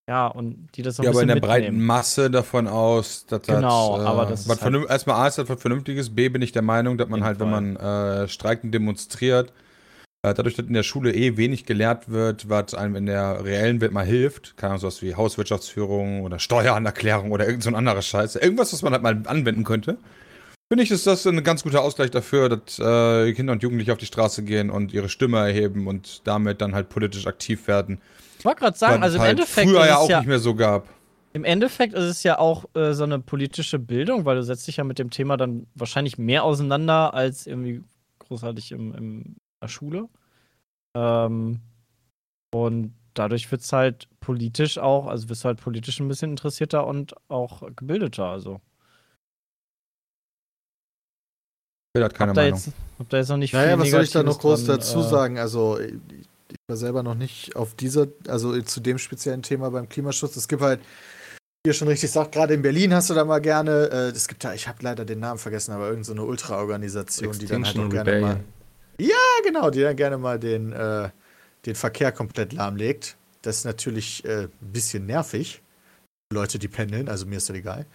S4: ja, und die das so ein
S3: Ja, aber in der breiten
S4: mitnehmen.
S3: Masse davon aus, dass
S4: Genau,
S3: das, äh,
S4: aber das ist halt-
S3: erstmal A ist das was Vernünftiges, B bin ich der Meinung, dass man halt, wenn man äh, streikt und demonstriert, dadurch, dass in der Schule eh wenig gelehrt wird, was einem in der reellen Welt mal hilft, keine Ahnung, sowas wie Hauswirtschaftsführung oder Steueranerklärung oder irgend so ein anderer Scheiß, irgendwas, was man halt mal anwenden könnte, finde ich, ist das ein ganz guter Ausgleich dafür, dass äh, Kinder und Jugendliche auf die Straße gehen und ihre Stimme erheben und damit dann halt politisch aktiv werden.
S4: Ich wollte gerade sagen, also im
S3: halt
S4: Endeffekt,
S3: früher
S4: ist
S3: ja auch
S4: ja,
S3: nicht mehr so gab.
S4: im Endeffekt ist es ja auch äh, so eine politische Bildung, weil du setzt dich ja mit dem Thema dann wahrscheinlich mehr auseinander als irgendwie großartig im, im, in der Schule. Ähm, und dadurch wird es halt politisch auch, also wirst du halt politisch ein bisschen interessierter und auch gebildeter. Also
S3: Wer hat keine
S4: hab da,
S3: Meinung.
S4: jetzt, hab da jetzt noch nicht
S5: Naja,
S4: viel
S5: was soll ich da noch groß
S4: dran,
S5: dazu
S4: äh,
S5: sagen? Also, ich ich war selber noch nicht auf dieser, also zu dem speziellen Thema beim Klimaschutz. Es gibt halt, wie ihr schon richtig sagt, gerade in Berlin hast du da mal gerne, äh, es gibt da, ich habe leider den Namen vergessen, aber irgendeine so eine Ultra-Organisation, die dann halt auch gerne mal. Ja genau, die dann gerne mal den, äh, den Verkehr komplett lahmlegt. Das ist natürlich äh, ein bisschen nervig. Leute, die pendeln, also mir ist das egal.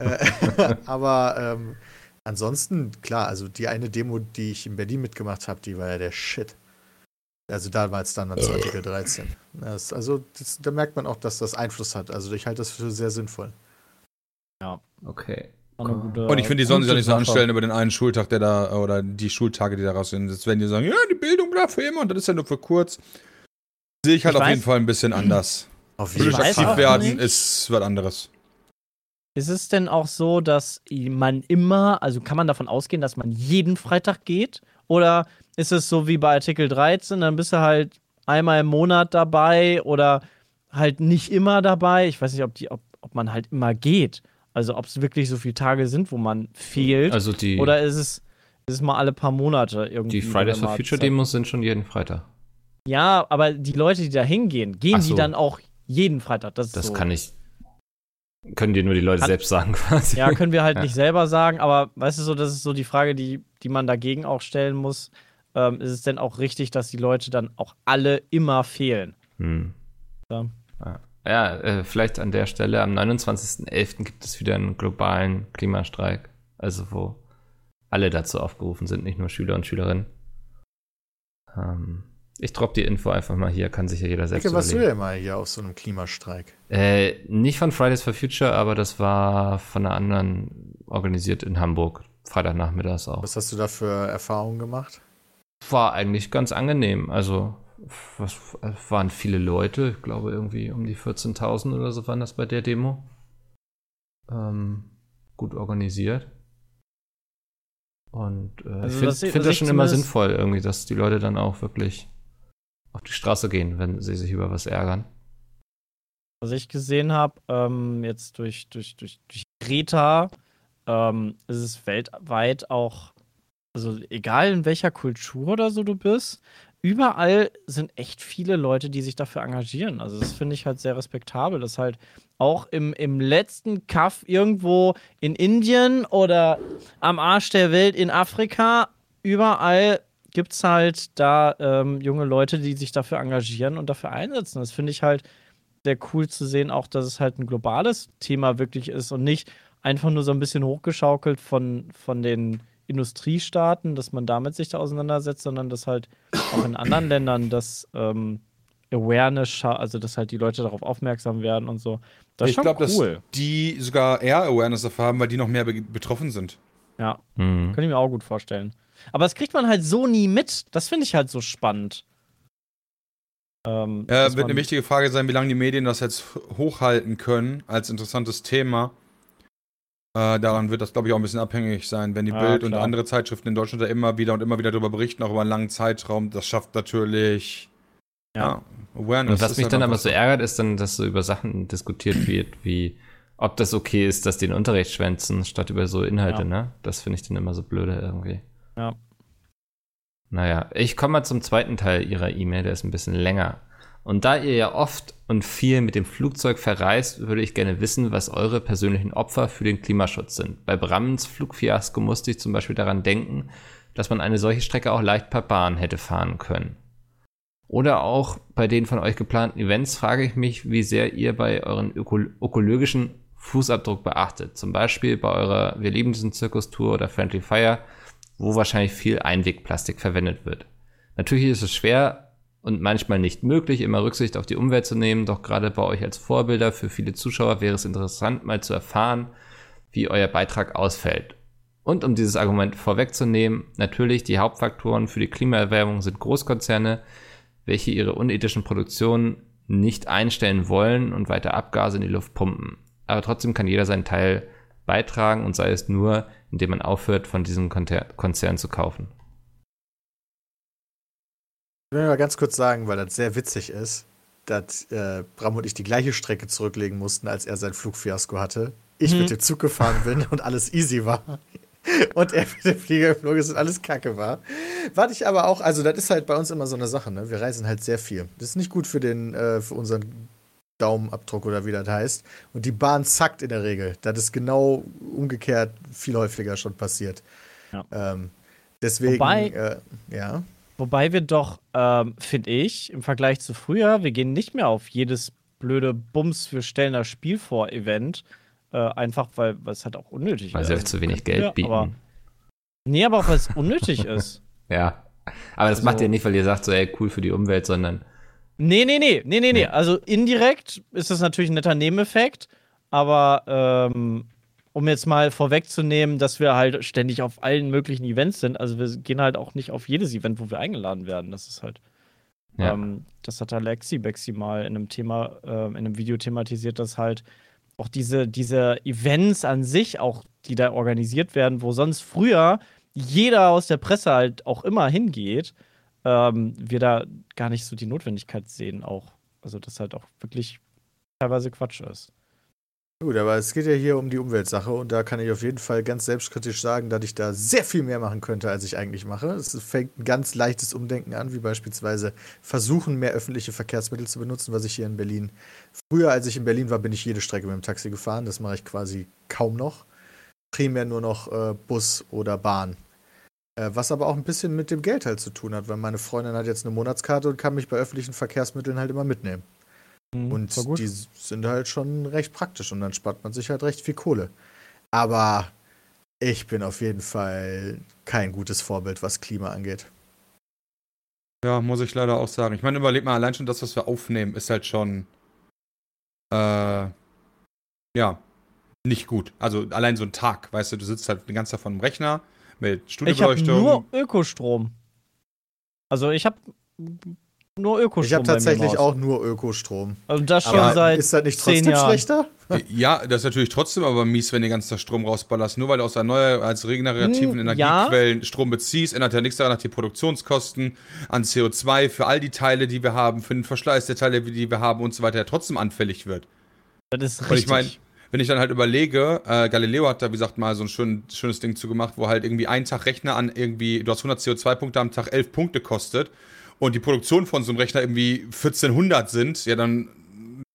S5: äh, aber ähm, ansonsten, klar, also die eine Demo, die ich in Berlin mitgemacht habe, die war ja der Shit. Also da war es dann zu Artikel 13. Das, also das, da merkt man auch, dass das Einfluss hat. Also ich halte das für sehr sinnvoll.
S2: Okay.
S4: War eine gute-
S3: Und ich finde, die sollen sich ja nicht so anstellen über den einen Schultag, der da, oder die Schultage, die da raus sind. Jetzt werden die sagen, ja, die Bildung bleibt für immer und das ist ja nur für kurz. Sehe ich halt
S4: Ich
S3: auf
S4: weiß-
S3: jeden Fall ein bisschen anders.
S5: Auf
S3: Politisch
S4: weiß
S3: aktiv werden
S4: nicht.
S3: ist was anderes.
S4: Ist es denn auch so, dass man immer, also kann man davon ausgehen, dass man jeden Freitag geht? Oder ist es so wie bei Artikel 13, dann bist du halt einmal im Monat dabei oder halt nicht immer dabei? Ich weiß nicht, ob, die, ob, ob man halt immer geht. Also ob es wirklich so viele Tage sind, wo man fehlt.
S2: Also die,
S4: oder ist es, ist es mal alle paar Monate irgendwie?
S2: die Fridays for Future Demos sind schon jeden Freitag.
S4: Ja, aber die Leute, die da hingehen, gehen
S2: Ach
S4: die
S2: so.
S4: dann auch jeden Freitag? Das,
S2: Das
S4: so.
S2: kann ich. Können dir nur die Leute
S4: Kann-
S2: selbst sagen, quasi.
S4: Ja, können wir halt
S2: Ja.
S4: nicht selber sagen, aber weißt du so, das ist so die Frage, die, die man dagegen auch stellen muss. Ähm, ist es denn auch richtig, dass die Leute dann auch alle immer fehlen?
S2: Hm.
S4: Ja.
S2: Ja, ja äh, vielleicht an der Stelle, am 29.11. gibt es wieder einen globalen Klimastreik. Also wo alle dazu aufgerufen sind, nicht nur Schüler und Schülerinnen. Ähm, ich droppe die Info einfach mal hier, kann sich ja jeder selbst
S5: Ecke, warst du denn mal hier auf so einem Klimastreik?
S2: Äh, nicht von Fridays for Future, aber das war von einer anderen organisiert in Hamburg. Freitagnachmittags auch.
S5: Was hast du da für Erfahrungen gemacht?
S2: War eigentlich ganz angenehm. Also, was, es waren viele Leute, ich glaube irgendwie um die 14.000 oder so waren das bei der Demo. Ähm, gut organisiert. Und äh,
S4: Also,
S2: ich finde find das schon immer sinnvoll, irgendwie, dass die Leute dann auch wirklich auf die Straße gehen, wenn sie sich über was ärgern.
S4: Was ich gesehen habe, ähm, jetzt durch, durch, durch, durch Greta, ähm, ist es weltweit auch, also egal in welcher Kultur oder so du bist, überall sind echt viele Leute, die sich dafür engagieren. Also das finde ich halt sehr respektabel, dass halt auch im, im letzten Kaff irgendwo in Indien oder am Arsch der Welt in Afrika, überall gibt es halt da ähm, junge Leute, die sich dafür engagieren und dafür einsetzen. Das finde ich halt sehr cool zu sehen, auch dass es halt ein globales Thema wirklich ist und nicht einfach nur so ein bisschen hochgeschaukelt von, von den Industriestaaten, dass man damit sich da auseinandersetzt, sondern dass halt auch in anderen Ländern das ähm, Awareness, also dass halt die Leute darauf aufmerksam werden und so. Das ist
S3: ich
S4: schon
S3: glaube, dass
S4: cool.
S3: die sogar eher Awareness dafür haben, weil die noch mehr be betroffen sind.
S4: Ja,
S2: Mhm.
S4: kann ich mir auch gut vorstellen. Aber das kriegt man halt so nie mit. Das finde ich halt so spannend. Ähm,
S3: Ja,
S4: dass
S3: wird eine wichtige Frage sein, wie lange die Medien das jetzt hochhalten können als interessantes Thema. Äh, daran wird das, glaube ich, auch ein bisschen abhängig sein, wenn die
S4: Ja,
S3: Bild und
S4: klar.
S3: andere Zeitschriften in Deutschland da immer wieder und immer wieder darüber berichten, auch über einen langen Zeitraum. Das schafft natürlich
S4: Ja.
S3: Awareness.
S2: Und was mich dann aber so ärgert, ist dann, dass so über Sachen diskutiert wird, wie ob das okay ist, dass die den Unterricht schwänzen, statt über so Inhalte,
S4: Ja.
S2: ne? Das finde ich dann immer so blöde irgendwie.
S4: Ja.
S2: Naja, ich komme mal zum zweiten Teil Ihrer E-Mail, der ist ein bisschen länger. Und da ihr ja oft und viel mit dem Flugzeug verreist, würde ich gerne wissen, was eure persönlichen Opfer für den Klimaschutz sind. Bei Brammens Flugfiasko musste ich zum Beispiel daran denken, dass man eine solche Strecke auch leicht per Bahn hätte fahren können. Oder auch bei den von euch geplanten Events frage ich mich, wie sehr ihr bei euren öko ökologischen Fußabdruck beachtet. Zum Beispiel bei eurer Wir lieben diesen Zirkus-Tour oder Friendly Fire, wo wahrscheinlich viel Einwegplastik verwendet wird. Natürlich ist es schwer und manchmal nicht möglich, immer Rücksicht auf die Umwelt zu nehmen, doch gerade bei euch als Vorbilder für viele Zuschauer wäre es interessant, mal zu erfahren, wie euer Beitrag ausfällt. Und um dieses Argument vorwegzunehmen, natürlich die Hauptfaktoren für die Klimaerwärmung sind Großkonzerne, welche ihre unethischen Produktionen nicht einstellen wollen und weiter Abgase in die Luft pumpen. Aber trotzdem kann jeder seinen Teil beitragen und sei es nur, indem man aufhört, von diesem Konzern zu kaufen.
S5: Ich will mal ganz kurz sagen, weil das sehr witzig ist, dass äh, Bram und ich die gleiche Strecke zurücklegen mussten, als er sein Flugfiasko hatte. Ich
S4: Mhm.
S5: mit dem Zug gefahren bin und alles easy war. Und er mit dem Flieger geflogen ist und alles kacke war. Warte ich aber auch, also das ist halt bei uns immer so eine Sache, ne? Wir reisen halt sehr viel. Das ist nicht gut für den, äh, für unseren Daumenabdruck oder wie das heißt. Und die Bahn zackt in der Regel. Das ist genau umgekehrt viel häufiger schon passiert.
S4: Ja.
S5: Ähm, deswegen,
S4: Wobei-
S5: äh, ja.
S4: Wobei wir doch, ähm, finde ich, im Vergleich zu früher, wir gehen nicht mehr auf jedes blöde Bums, wir stellen das Spiel vor Event. Äh, einfach, weil weil es halt auch unnötig
S2: Weil
S4: ist.
S2: sie
S4: Also,
S2: euch zu wenig Geld bieten.
S4: Aber, nee, aber auch weil es unnötig ist.
S2: ja. Aber das macht
S4: Also-
S2: ihr nicht, weil ihr sagt so, ey, cool für die Umwelt, sondern
S4: Nee, nee, nee, nee, nee, nee.
S2: Nee.
S4: Also indirekt ist das natürlich ein netter Nebeneffekt, aber ähm, um jetzt mal vorwegzunehmen, dass wir halt ständig auf allen möglichen Events sind, also wir gehen halt auch nicht auf jedes Event, wo wir eingeladen werden. Das ist halt.
S2: ja.
S4: Ähm, das hat Alexi Bexi mal in einem Thema, ähm, in einem Video thematisiert, dass halt auch diese, diese Events an sich, auch die da organisiert werden, wo sonst früher jeder aus der Presse halt auch immer hingeht, ähm, wir da gar nicht so die Notwendigkeit sehen auch. Also das halt auch wirklich teilweise Quatsch ist.
S5: Gut, aber es geht ja hier um die Umweltsache und da kann ich auf jeden Fall ganz selbstkritisch sagen, dass ich da sehr viel mehr machen könnte, als ich eigentlich mache. Es fängt ein ganz leichtes Umdenken an, wie beispielsweise versuchen, mehr öffentliche Verkehrsmittel zu benutzen, was ich hier in Berlin. Früher, als ich in Berlin war, bin ich jede Strecke mit dem Taxi gefahren. Das mache ich quasi kaum noch. Primär nur noch äh, Bus oder Bahn. Äh, was aber auch ein bisschen mit dem Geld halt zu tun hat, weil meine Freundin hat jetzt eine Monatskarte und kann mich bei öffentlichen Verkehrsmitteln halt immer mitnehmen.
S4: Mhm,
S5: Und die sind halt schon recht praktisch und dann spart man sich halt recht viel Kohle. Aber ich bin auf jeden Fall kein gutes Vorbild, was Klima angeht.
S3: Ja, muss ich leider auch sagen. Ich meine, überleg mal, allein schon das, was wir aufnehmen, ist halt schon. Äh, ja, nicht gut. Also allein so ein Tag, weißt du, du sitzt halt den ganzen Tag vor einem Rechner mit
S4: ich habe
S3: Studiobeleuchtung.
S4: nur Ökostrom. Also ich habe nur Ökostrom.
S5: Ich habe
S4: bei mir im
S5: tatsächlich auch nur Ökostrom.
S4: Also das schon
S5: Aber
S4: seit
S5: ist das nicht
S4: zehn
S5: trotzdem
S4: Jahren.
S5: schlechter?
S3: Ja, das ist natürlich trotzdem aber mies, wenn du den ganzen Tag Strom rausballerst. Nur weil du aus erneuer als regenerativen
S4: Hm, ja.
S3: Energiequellen Strom beziehst, ändert ja nichts daran nach die Produktionskosten an CO2 für all die Teile, die wir haben, für den Verschleiß der Teile, die wir haben und so weiter, der trotzdem anfällig wird.
S4: Das ist
S3: Und
S4: richtig.
S3: ich meine, wenn ich dann halt überlege, äh, Galileo hat da, wie gesagt, mal so ein schön, schönes Ding zugemacht, wo halt irgendwie ein Tag Rechner an irgendwie, du hast 100 CO2-Punkte am Tag 11 Punkte kostet und die Produktion von so einem Rechner irgendwie 1400 sind, ja dann,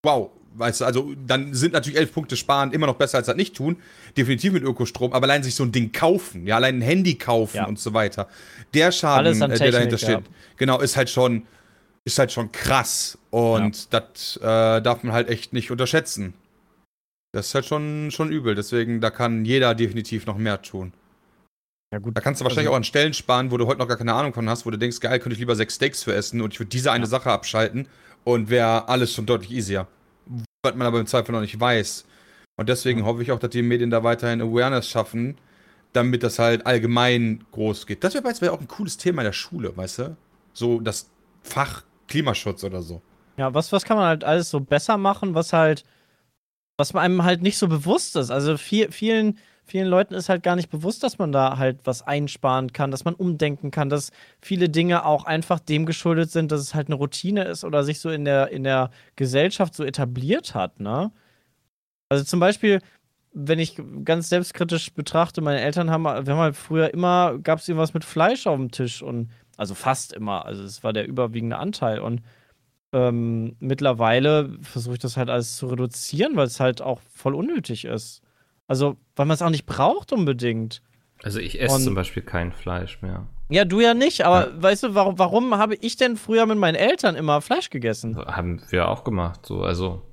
S3: wow, weißt du, also dann sind natürlich 11 Punkte sparen immer noch besser als das nicht tun, definitiv mit Ökostrom, aber allein sich so ein Ding kaufen, ja, allein ein Handy kaufen
S4: Ja.
S3: und so weiter, der Schaden, äh, der dahinter steht, genau, ist halt schon, ist halt schon krass und das äh, darf man halt echt nicht unterschätzen. Das ist halt schon, schon übel. Deswegen, da kann jeder definitiv noch mehr tun.
S4: Ja gut.
S3: Da kannst du wahrscheinlich
S4: Also-
S3: auch an Stellen sparen, wo du heute noch gar keine Ahnung von hast, wo du denkst, geil, könnte ich lieber sechs Steaks für essen und ich würde diese eine Sache abschalten und wäre alles schon deutlich easier. Was man aber im Zweifel noch nicht weiß. Und deswegen hoffe ich auch, dass die Medien da weiterhin Awareness schaffen, damit das halt allgemein groß geht. Das wäre beispielsweise auch ein cooles Thema in der Schule, weißt du? So das Fach Klimaschutz oder so.
S4: Ja, was, was kann man halt alles so besser machen, was halt, was einem halt nicht so bewusst ist. Also viel, vielen, vielen Leuten ist halt gar nicht bewusst, dass man da halt was einsparen kann, dass man umdenken kann, dass viele Dinge auch einfach dem geschuldet sind, dass es halt eine Routine ist oder sich so in der, in der Gesellschaft so etabliert hat, ne? Also zum Beispiel, wenn ich ganz selbstkritisch betrachte, meine Eltern haben, wir haben halt früher immer, gab es irgendwas mit Fleisch auf dem Tisch und also fast immer, also es war der überwiegende Anteil und ähm, mittlerweile versuche ich das halt alles zu reduzieren, weil es halt auch voll unnötig ist. Also, weil man es auch nicht braucht unbedingt.
S2: Also ich esse
S4: Und-
S2: zum Beispiel kein Fleisch mehr.
S4: Ja, du ja nicht, aber weißt du, warum, warum habe ich denn früher mit meinen Eltern immer Fleisch gegessen?
S2: Haben wir auch gemacht, so, also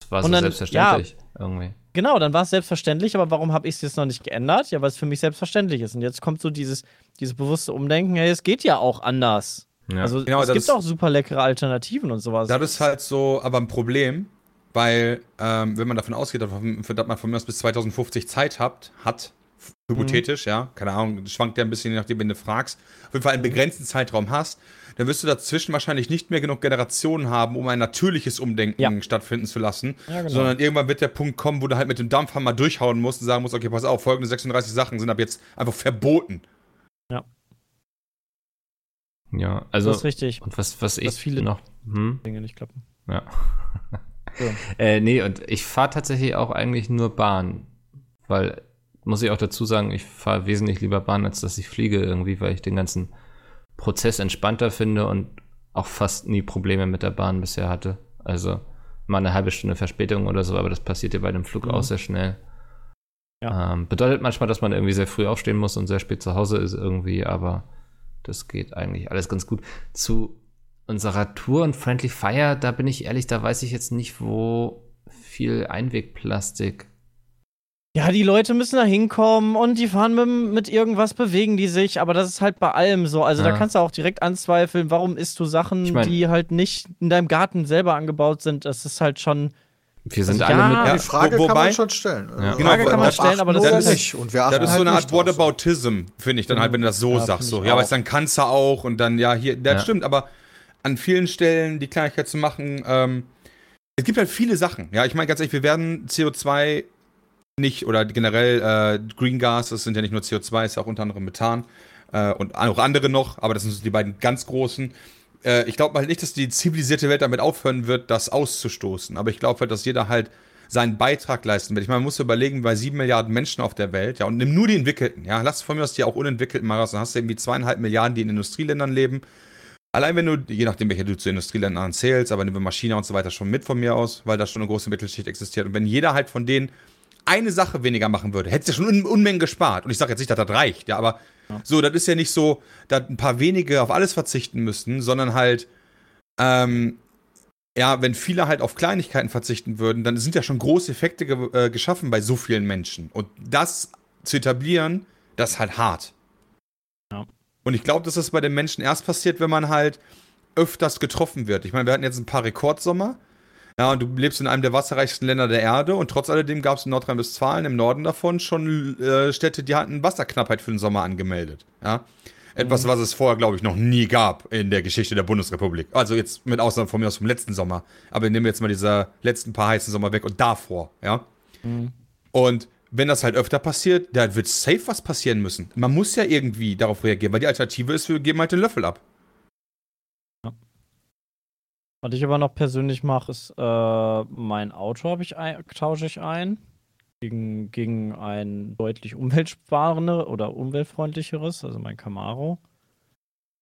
S2: es war so
S4: dann-
S2: selbstverständlich irgendwie.
S4: Genau, dann war es selbstverständlich, aber warum habe ich es jetzt noch nicht geändert? Ja, weil es für mich selbstverständlich ist. Und jetzt kommt so dieses, dieses bewusste Umdenken, hey, es geht ja auch anders.
S2: Ja.
S4: Also
S3: Genau,
S4: es gibt
S3: ist-
S4: auch super leckere Alternativen und sowas.
S3: Das ist halt so aber ein Problem, weil, ähm, wenn man davon ausgeht, dass man von mir aus bis 2050 Zeit habt, hat, hypothetisch, ja, keine Ahnung, das schwankt ja ein bisschen, je nachdem, wen du fragst, auf jeden Fall einen begrenzten Zeitraum hast, dann wirst du dazwischen wahrscheinlich nicht mehr genug Generationen haben, um ein natürliches Umdenken
S4: Ja.
S3: stattfinden zu lassen,
S4: Ja, genau.
S3: sondern irgendwann wird der Punkt kommen, wo du halt mit dem Dampfhammer durchhauen musst und sagen musst, okay, pass auf, folgende 36 Sachen sind ab jetzt einfach verboten.
S2: Ja, also
S4: das ist richtig.
S2: und was, was ich
S4: viele-
S2: noch. Hm?
S4: Dinge nicht klappen.
S2: Ja.
S4: So.
S2: äh, nee, und ich fahre tatsächlich auch eigentlich nur Bahn. Weil, muss ich auch dazu sagen, ich fahre wesentlich lieber Bahn, als dass ich fliege irgendwie, weil ich den ganzen Prozess entspannter finde und auch fast nie Probleme mit der Bahn bisher hatte. Also mal eine halbe Stunde Verspätung oder so, aber das passiert ja bei einem Flug
S4: Mhm.
S2: auch sehr schnell.
S4: Ja.
S2: Ähm, bedeutet manchmal, dass man irgendwie sehr früh aufstehen muss und sehr spät zu Hause ist irgendwie, aber das geht eigentlich alles ganz gut. Zu unserer Tour und Friendly Fire, da bin ich ehrlich, da weiß ich jetzt nicht, wo viel Einwegplastik
S4: Ja, die Leute müssen da hinkommen und die fahren mit, mit irgendwas, bewegen die sich, aber das ist halt bei allem so. Also
S2: Ja.
S4: da kannst du auch direkt anzweifeln, warum isst du Sachen,
S2: Ich mein-
S4: die halt nicht in deinem Garten selber angebaut sind. Das ist halt schon.
S2: Wir sind
S4: Also
S2: alle
S4: ja,
S2: mit.
S3: Ja,
S5: die Frage
S3: wo-
S5: kann
S3: wobei-
S5: man schon stellen. Also,
S2: Ja.
S3: Genau,
S4: Frage kann man
S3: das
S4: stellen, aber das
S5: achten
S3: ist halt-
S5: nicht. Und wir achten
S3: Das ist so
S5: halt
S3: eine Art
S5: nicht drauf.
S3: Whataboutism, finde ich dann halt, wenn du das so
S4: Ja,
S3: sagst. So. Ja, aber dann kannst du auch und dann, ja, hier, das
S2: Ja.
S3: stimmt, aber an vielen Stellen die Kleinigkeit zu machen, ähm, es gibt halt viele Sachen. Ja, ich meine ganz ehrlich, wir werden CO2 nicht oder generell äh, Green Gas, das sind ja nicht nur CO2, ist ja auch unter anderem Methan äh, und auch andere noch, aber das sind so die beiden ganz großen. Äh, ich glaube halt nicht, dass die zivilisierte Welt damit aufhören wird, das auszustoßen, aber ich glaube halt, dass jeder halt seinen Beitrag leisten wird. Ich meine, man muss überlegen, bei sieben Milliarden Menschen auf der Welt, ja, und nimm nur die Entwickelten, ja, lass von mir aus die auch Unentwickelten mal raus, dann hast du irgendwie zweieinhalb Milliarden, die in Industrieländern leben. Allein wenn du, je nachdem, welche du zu Industrieländern zählst, aber nehmen wir mal China und so weiter schon mit von mir aus, weil da schon eine große Mittelschicht existiert. Und wenn jeder halt von denen eine Sache weniger machen würde, hättest du ja schon Un Unmengen gespart. Und ich sage jetzt nicht, dass das reicht, ja, aber so, das ist ja nicht so, dass ein paar wenige auf alles verzichten müssten, sondern halt, ähm, ja, wenn viele halt auf Kleinigkeiten verzichten würden, dann sind ja schon große Effekte ge äh, geschaffen bei so vielen Menschen. Und das zu etablieren, das ist halt hart. Und ich glaube, dass das bei den Menschen erst passiert, wenn man halt öfters getroffen wird. Ich meine, wir hatten jetzt ein paar Rekordsommer. Ja, und du lebst in einem der wasserreichsten Länder der Erde und trotz alledem gab es in Nordrhein-Westfalen im Norden davon schon äh, Städte, die hatten Wasserknappheit für den Sommer angemeldet. Ja. Etwas, was es vorher, glaube ich, noch nie gab in der Geschichte der Bundesrepublik. Also jetzt mit Ausnahme von mir aus vom letzten Sommer. Aber nehmen wir jetzt mal diese letzten paar heißen Sommer weg und davor, ja. Und wenn das halt öfter passiert, da wird safe was passieren müssen. Man muss ja irgendwie darauf reagieren, weil die Alternative ist, wir geben halt den Löffel ab.
S4: Was ich aber noch persönlich mache, ist, äh, mein Auto ich ein, tausche ich ein gegen, gegen ein deutlich umweltsparendes oder umweltfreundlicheres, also mein Camaro.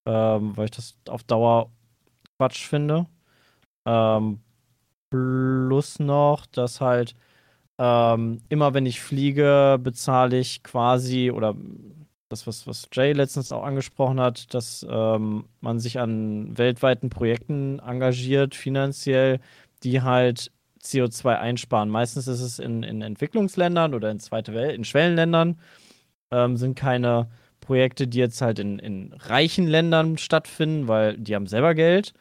S4: Ähm, weil ich das auf Dauer Quatsch finde. Ähm, plus noch, dass halt ähm, immer wenn ich fliege, bezahle ich quasi oder das, was, was Jay letztens auch angesprochen hat, dass ähm, man sich an weltweiten Projekten engagiert, finanziell, die halt CO2 einsparen. Meistens ist es in, in Entwicklungsländern oder in zweite Welt, in Schwellenländern, ähm, sind keine Projekte, die jetzt halt in, in reichen Ländern stattfinden, weil die haben selber Geld,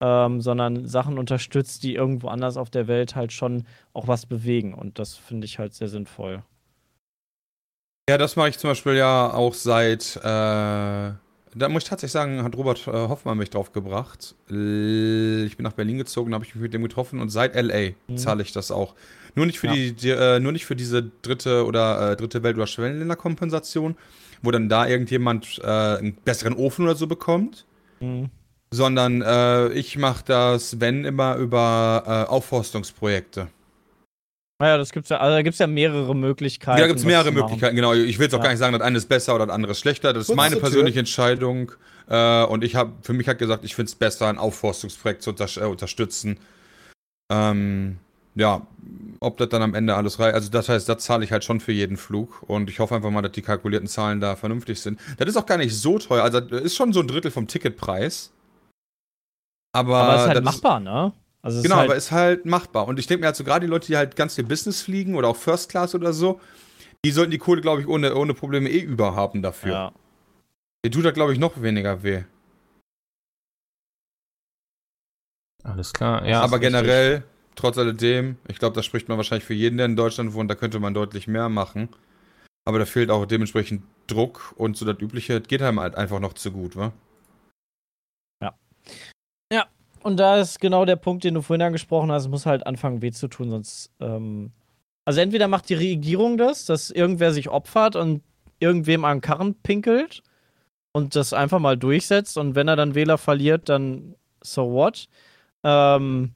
S4: ähm, sondern Sachen unterstützt, die irgendwo anders auf der Welt halt schon auch was bewegen. Und das finde ich halt sehr sinnvoll.
S3: Ja, das mache ich zum Beispiel ja auch seit, äh, da muss ich tatsächlich sagen, hat Robert äh, Hoffmann mich drauf gebracht. Ich bin nach Berlin gezogen, habe ich mich mit dem getroffen und seit LA
S4: Mhm.
S3: zahle ich das auch. Nur nicht für
S4: Ja.
S3: die, die äh, nur nicht für diese dritte oder äh, dritte Welt- oder Schwellenländerkompensation, wo dann da irgendjemand äh, einen besseren Ofen oder so bekommt,
S4: Mhm.
S3: Sondern äh, ich mache das, wenn immer über äh, Aufforstungsprojekte.
S4: Naja, das gibt's ja, also da gibt es ja mehrere Möglichkeiten.
S3: Ja, da gibt es mehrere. Möglichkeiten, genau. Ich will jetzt auch
S4: Ja.
S3: gar nicht sagen, das eine ist besser oder das andere ist schlechter. Das ist
S5: Kurz
S3: meine
S5: zur Tür.
S3: persönliche Entscheidung. Äh, und ich habe für mich halt gesagt, ich finde es besser, ein Aufforstungsprojekt zu unter äh, unterstützen. Ähm, ja, ob das dann am Ende alles reicht. Also, das heißt, das zahle ich halt schon für jeden Flug. Und ich hoffe einfach mal, dass die kalkulierten Zahlen da vernünftig sind. Das ist auch gar nicht so teuer. Also, das ist schon so ein Drittel vom Ticketpreis. Aber,
S4: Aber es ist halt machbar, ne? Also es
S3: Genau,
S4: ist halt,
S3: aber ist halt machbar. Und ich denke mir halt so, gerade die Leute, die halt ganz viel Business fliegen oder auch First Class oder so, die sollten die Kohle, glaube ich, ohne, ohne Probleme eh überhaben dafür.
S4: ja.
S3: Dir tut da, glaube ich, noch weniger weh.
S2: Alles klar, ja.
S3: aber
S2: ist richtig.
S3: generell, trotz alledem, ich glaube, das spricht man wahrscheinlich für jeden, der in Deutschland wohnt, da könnte man deutlich mehr machen. Aber da fehlt auch dementsprechend Druck und so das Übliche, das geht einem halt einfach noch zu gut, wa?
S4: Und da ist genau der Punkt, den du vorhin angesprochen hast, es muss halt anfangen, weh zu tun, sonst. Ähm, also entweder macht die Regierung das, dass irgendwer sich opfert und irgendwem an den Karren pinkelt und das einfach mal durchsetzt und wenn er dann Wähler verliert, dann so what? Ähm,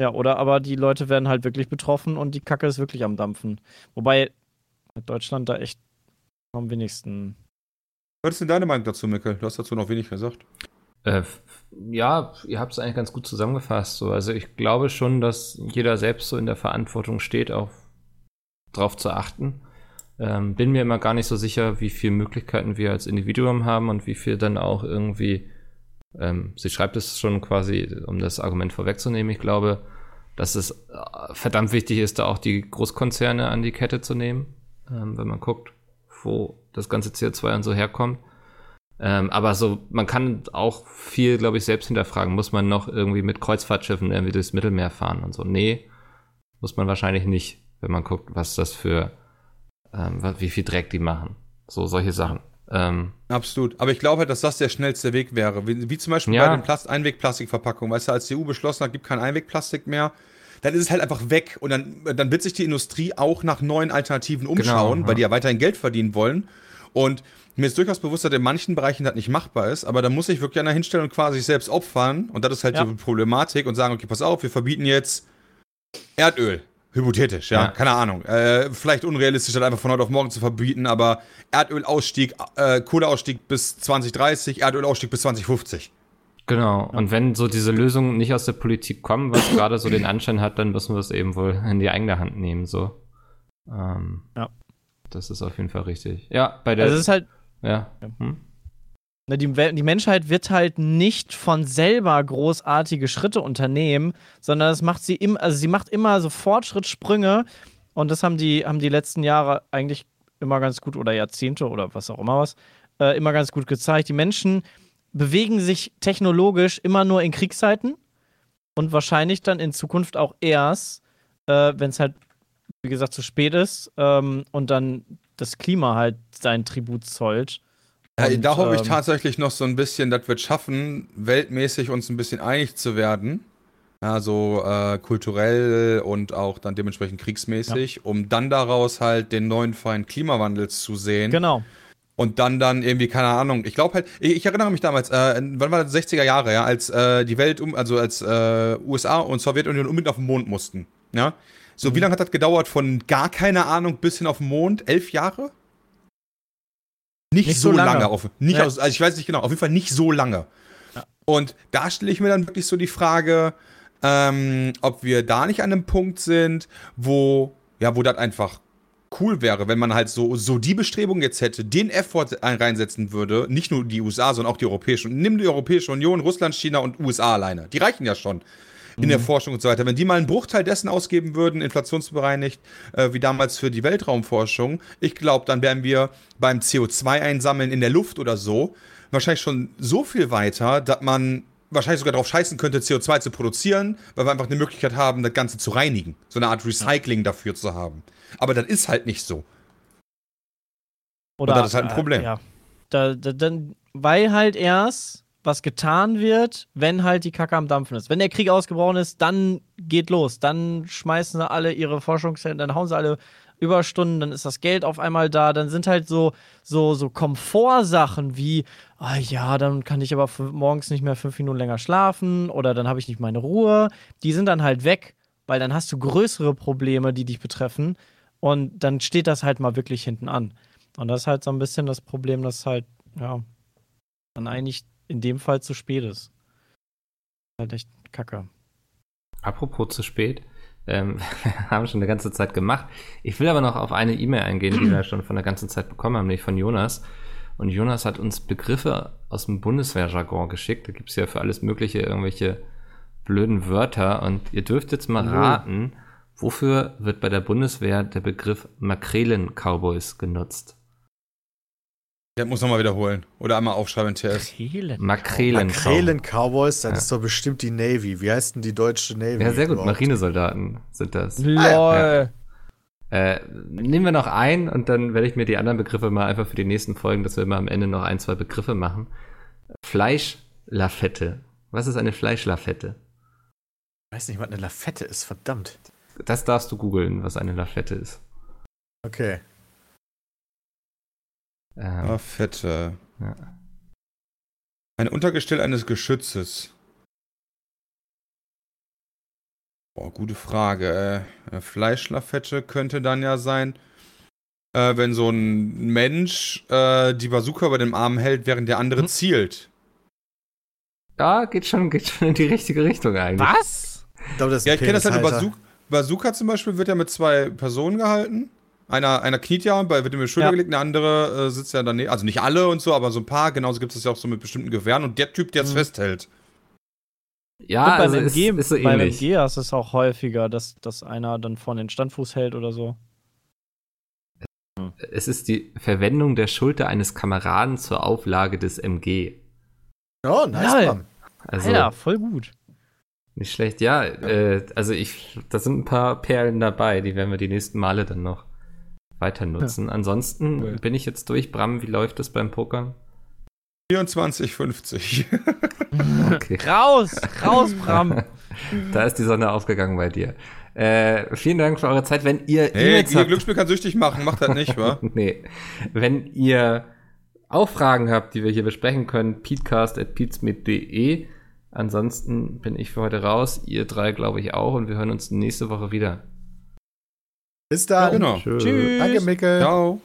S4: ja, oder aber die Leute werden halt wirklich betroffen und die Kacke ist wirklich am Dampfen. Wobei Deutschland da echt am wenigsten.
S3: Was ist denn deine Meinung dazu, Mikkel? Du hast dazu noch wenig gesagt.
S2: Äh, ja, ihr habt es eigentlich ganz gut zusammengefasst. So. Also ich glaube schon, dass jeder selbst so in der Verantwortung steht, auch darauf zu achten. Ähm, bin mir immer gar nicht so sicher, wie viele Möglichkeiten wir als Individuum haben und wie viel dann auch irgendwie, ähm, sie schreibt es schon quasi, um das Argument vorwegzunehmen, ich glaube, dass es äh, verdammt wichtig ist, da auch die Großkonzerne an die Kette zu nehmen, ähm, wenn man guckt, wo das ganze CO2 und so herkommt. Ähm, aber so, man kann auch viel, glaube ich, selbst hinterfragen. Muss man noch irgendwie mit Kreuzfahrtschiffen irgendwie durchs Mittelmeer fahren und so? Nee, muss man wahrscheinlich nicht, wenn man guckt, was das für, ähm, wie viel Dreck die machen. So, solche Sachen. Ähm,
S3: Absolut. Aber ich glaube halt, dass das der schnellste Weg wäre. Wie, wie zum Beispiel
S2: Ja.
S3: bei den Plast Einwegplastikverpackungen. Weißt du, als die EU beschlossen hat, gibt kein Einwegplastik mehr, dann ist es halt einfach weg. Und dann, dann wird sich die Industrie auch nach neuen Alternativen umschauen,
S2: ja.
S3: weil die ja weiterhin Geld verdienen wollen. Und mir ist durchaus bewusst, dass in manchen Bereichen das nicht machbar ist, aber da muss ich wirklich einer hinstellen und quasi sich selbst opfern. Und das ist halt
S4: Ja.
S3: die Problematik und sagen, okay, pass auf, wir verbieten jetzt Erdöl. Hypothetisch, ja,
S2: Ja.
S3: keine Ahnung. Äh, vielleicht unrealistisch, das einfach von heute auf morgen zu verbieten, aber Erdölausstieg, äh, Kohleausstieg bis 2030, Erdölausstieg bis 2050.
S2: genau. Und wenn so diese Lösungen nicht aus der Politik kommen, was gerade so den Anschein hat, dann müssen wir es eben wohl in die eigene Hand nehmen, so. Ähm,
S4: Ja.
S2: Das ist auf jeden Fall richtig. Ja, bei der,
S4: Also es ist halt,
S2: ja. Hm?
S4: Ne, die, die Menschheit wird halt nicht von selber großartige Schritte unternehmen, sondern es macht sie immer, also sie macht immer so Fortschrittssprünge und das haben die, haben die letzten Jahre eigentlich immer ganz gut oder Jahrzehnte oder was auch immer was, äh, immer ganz gut gezeigt. Die Menschen bewegen sich technologisch immer nur in Kriegszeiten und wahrscheinlich dann in Zukunft auch erst, äh, wenn es halt, wie gesagt, zu spät ist ähm, und dann das Klima halt seinen Tribut zollt.
S3: Ja,
S4: Und,
S3: da hoffe ich
S4: ähm,
S3: tatsächlich noch so ein bisschen, dass wir es schaffen, weltmäßig uns ein bisschen einig zu werden. Ja, so äh, kulturell und auch dann dementsprechend kriegsmäßig, um dann daraus halt den neuen Feind Klimawandels zu sehen.
S4: Genau.
S3: Und dann dann irgendwie, keine Ahnung, ich glaube halt, ich, ich erinnere mich damals, äh, wann war das, 60er Jahre, ja, als äh, die Welt, um, also als äh, USA und Sowjetunion unbedingt auf den Mond mussten. Ja? So,
S4: Mhm.
S3: wie lange hat das gedauert? Von gar keine Ahnung bis hin auf den Mond? Elf Jahre? Nicht,
S4: Nicht
S3: so
S4: so
S3: lange.
S4: lange.
S3: auf, nicht
S4: Ja.
S3: aus, also ich weiß nicht genau, auf jeden Fall nicht so lange.
S4: Ja.
S3: Und da stelle ich mir dann wirklich so die Frage, ähm, ob wir da nicht an einem Punkt sind, wo, ja, wo das einfach cool wäre, wenn man halt so, so die Bestrebung jetzt hätte, den Effort ein- reinsetzen würde, nicht nur die USA, sondern auch die Europäische Union. Nimm die Europäische Union, Russland, China und USA alleine. Die reichen ja schon in der Forschung und so weiter. Wenn die mal einen Bruchteil dessen ausgeben würden, inflationsbereinigt, äh, wie damals für die Weltraumforschung, ich glaube, dann wären wir beim CO2-Einsammeln in der Luft oder so wahrscheinlich schon so viel weiter, dass man wahrscheinlich sogar darauf scheißen könnte, CO2 zu produzieren, weil wir einfach eine Möglichkeit haben, das Ganze zu reinigen. So eine Art Recycling dafür zu haben. Aber das ist halt nicht so.
S4: Oder,
S3: das ist halt ein
S4: äh,
S3: Problem.
S4: ja. Da, da, dann, weil halt erst was getan wird, wenn halt die Kacke am Dampfen ist. Wenn der Krieg ausgebrochen ist, dann geht los. Dann schmeißen sie alle ihre Forschungszentren, dann hauen sie alle Überstunden, dann ist das Geld auf einmal da. Dann sind halt so, so, so Komfortsachen wie, ah ja, dann kann ich aber morgens nicht mehr fünf Minuten länger schlafen oder dann habe ich nicht meine Ruhe. Die sind dann halt weg, weil dann hast du größere Probleme, die dich betreffen. Und dann steht das halt mal wirklich hinten an. Und das ist halt so ein bisschen das Problem, dass halt, ja, dann eigentlich in dem Fall zu spät ist. Halt echt kacke.
S2: Apropos zu spät, ähm, wir haben schon eine ganze Zeit gemacht. Ich will aber noch auf eine E-Mail eingehen, die wir schon von der ganzen Zeit bekommen haben, nämlich von Jonas. Und Jonas hat uns Begriffe aus dem Bundeswehrjargon geschickt. Da gibt es ja für alles Mögliche irgendwelche blöden Wörter. Und ihr dürft jetzt mal raten, wofür wird bei der Bundeswehr der Begriff Makrelen-Cowboys genutzt?
S3: Der muss nochmal wiederholen. Oder einmal aufschreiben, TS.
S2: Makrelen.
S5: Makrelen Cowboys, das
S2: Ja.
S5: ist doch bestimmt die Navy. Wie heißt denn die deutsche Navy?
S2: Ja, sehr gut.
S5: überhaupt?
S2: Marinesoldaten sind das.
S4: LOL.
S2: Äh, nehmen wir noch ein und dann werde ich mir die anderen Begriffe mal einfach für die nächsten Folgen, dass wir immer am Ende noch ein, zwei Begriffe machen. Fleischlafette. Was ist eine Fleischlafette?
S5: Ich weiß nicht, was eine Lafette ist, verdammt.
S2: Das darfst du googeln, was eine Lafette ist.
S5: Okay.
S2: Ähm,
S3: Ah, fette.
S2: ja.
S3: Ein Untergestell eines Geschützes. Boah, gute Frage. Äh, eine Fleischlafette könnte dann ja sein, äh, wenn so ein Mensch äh, die Bazooka über dem Arm hält, während der andere
S2: Mhm.
S3: zielt.
S2: Ja, geht schon, geht schon in die richtige Richtung eigentlich.
S4: Was?
S5: Ich ist
S3: Ja,
S5: ein
S3: ich kenne das halt. Bazooka zum Beispiel wird ja mit zwei Personen gehalten. Einer, einer kniet ja, bei- wird ihm die Schulter
S4: Ja.
S3: gelegt, der andere äh, sitzt ja daneben. Also nicht alle und so, aber so ein paar. Genauso gibt es ja auch so mit bestimmten Gewehren. Und der Typ, der es
S4: Mhm.
S3: festhält.
S2: Ja,
S4: Und
S2: also
S4: beim,
S2: ist,
S4: MG,
S2: ist so
S4: beim
S2: ähnlich.
S4: MG du es auch häufiger, dass, dass einer dann vorne den Standfuß hält oder so.
S2: Es ist die Verwendung der Schulter eines Kameraden zur Auflage des MG.
S5: Oh, nice. Bram.
S2: Also
S4: Alter, voll gut.
S2: nicht schlecht. Ja, Äh, also ich, da sind ein paar Perlen dabei, die werden wir die nächsten Male dann noch weiter nutzen. Ansonsten
S4: Cool.
S2: bin ich jetzt durch. Bram, wie läuft es beim Pokern?
S3: 24, 50.
S2: Okay.
S4: Raus, raus, Bram.
S2: Da ist die Sonne aufgegangen bei dir. Äh, vielen Dank für eure Zeit. Wenn ihr
S3: Hey, ihr
S2: habt,
S3: Glücksspiel kann süchtig machen, macht das nicht, wa?
S2: nee. Wenn ihr auch Fragen habt, die wir hier besprechen können, peatcast.peatsmit.de. Ansonsten bin ich für heute raus. Ihr drei, glaube ich, auch. Und wir hören uns nächste Woche wieder.
S5: Bis dann.
S3: genau.
S2: Tschüss.
S4: Tschüss.
S5: Danke, Mickel.
S3: Ciao.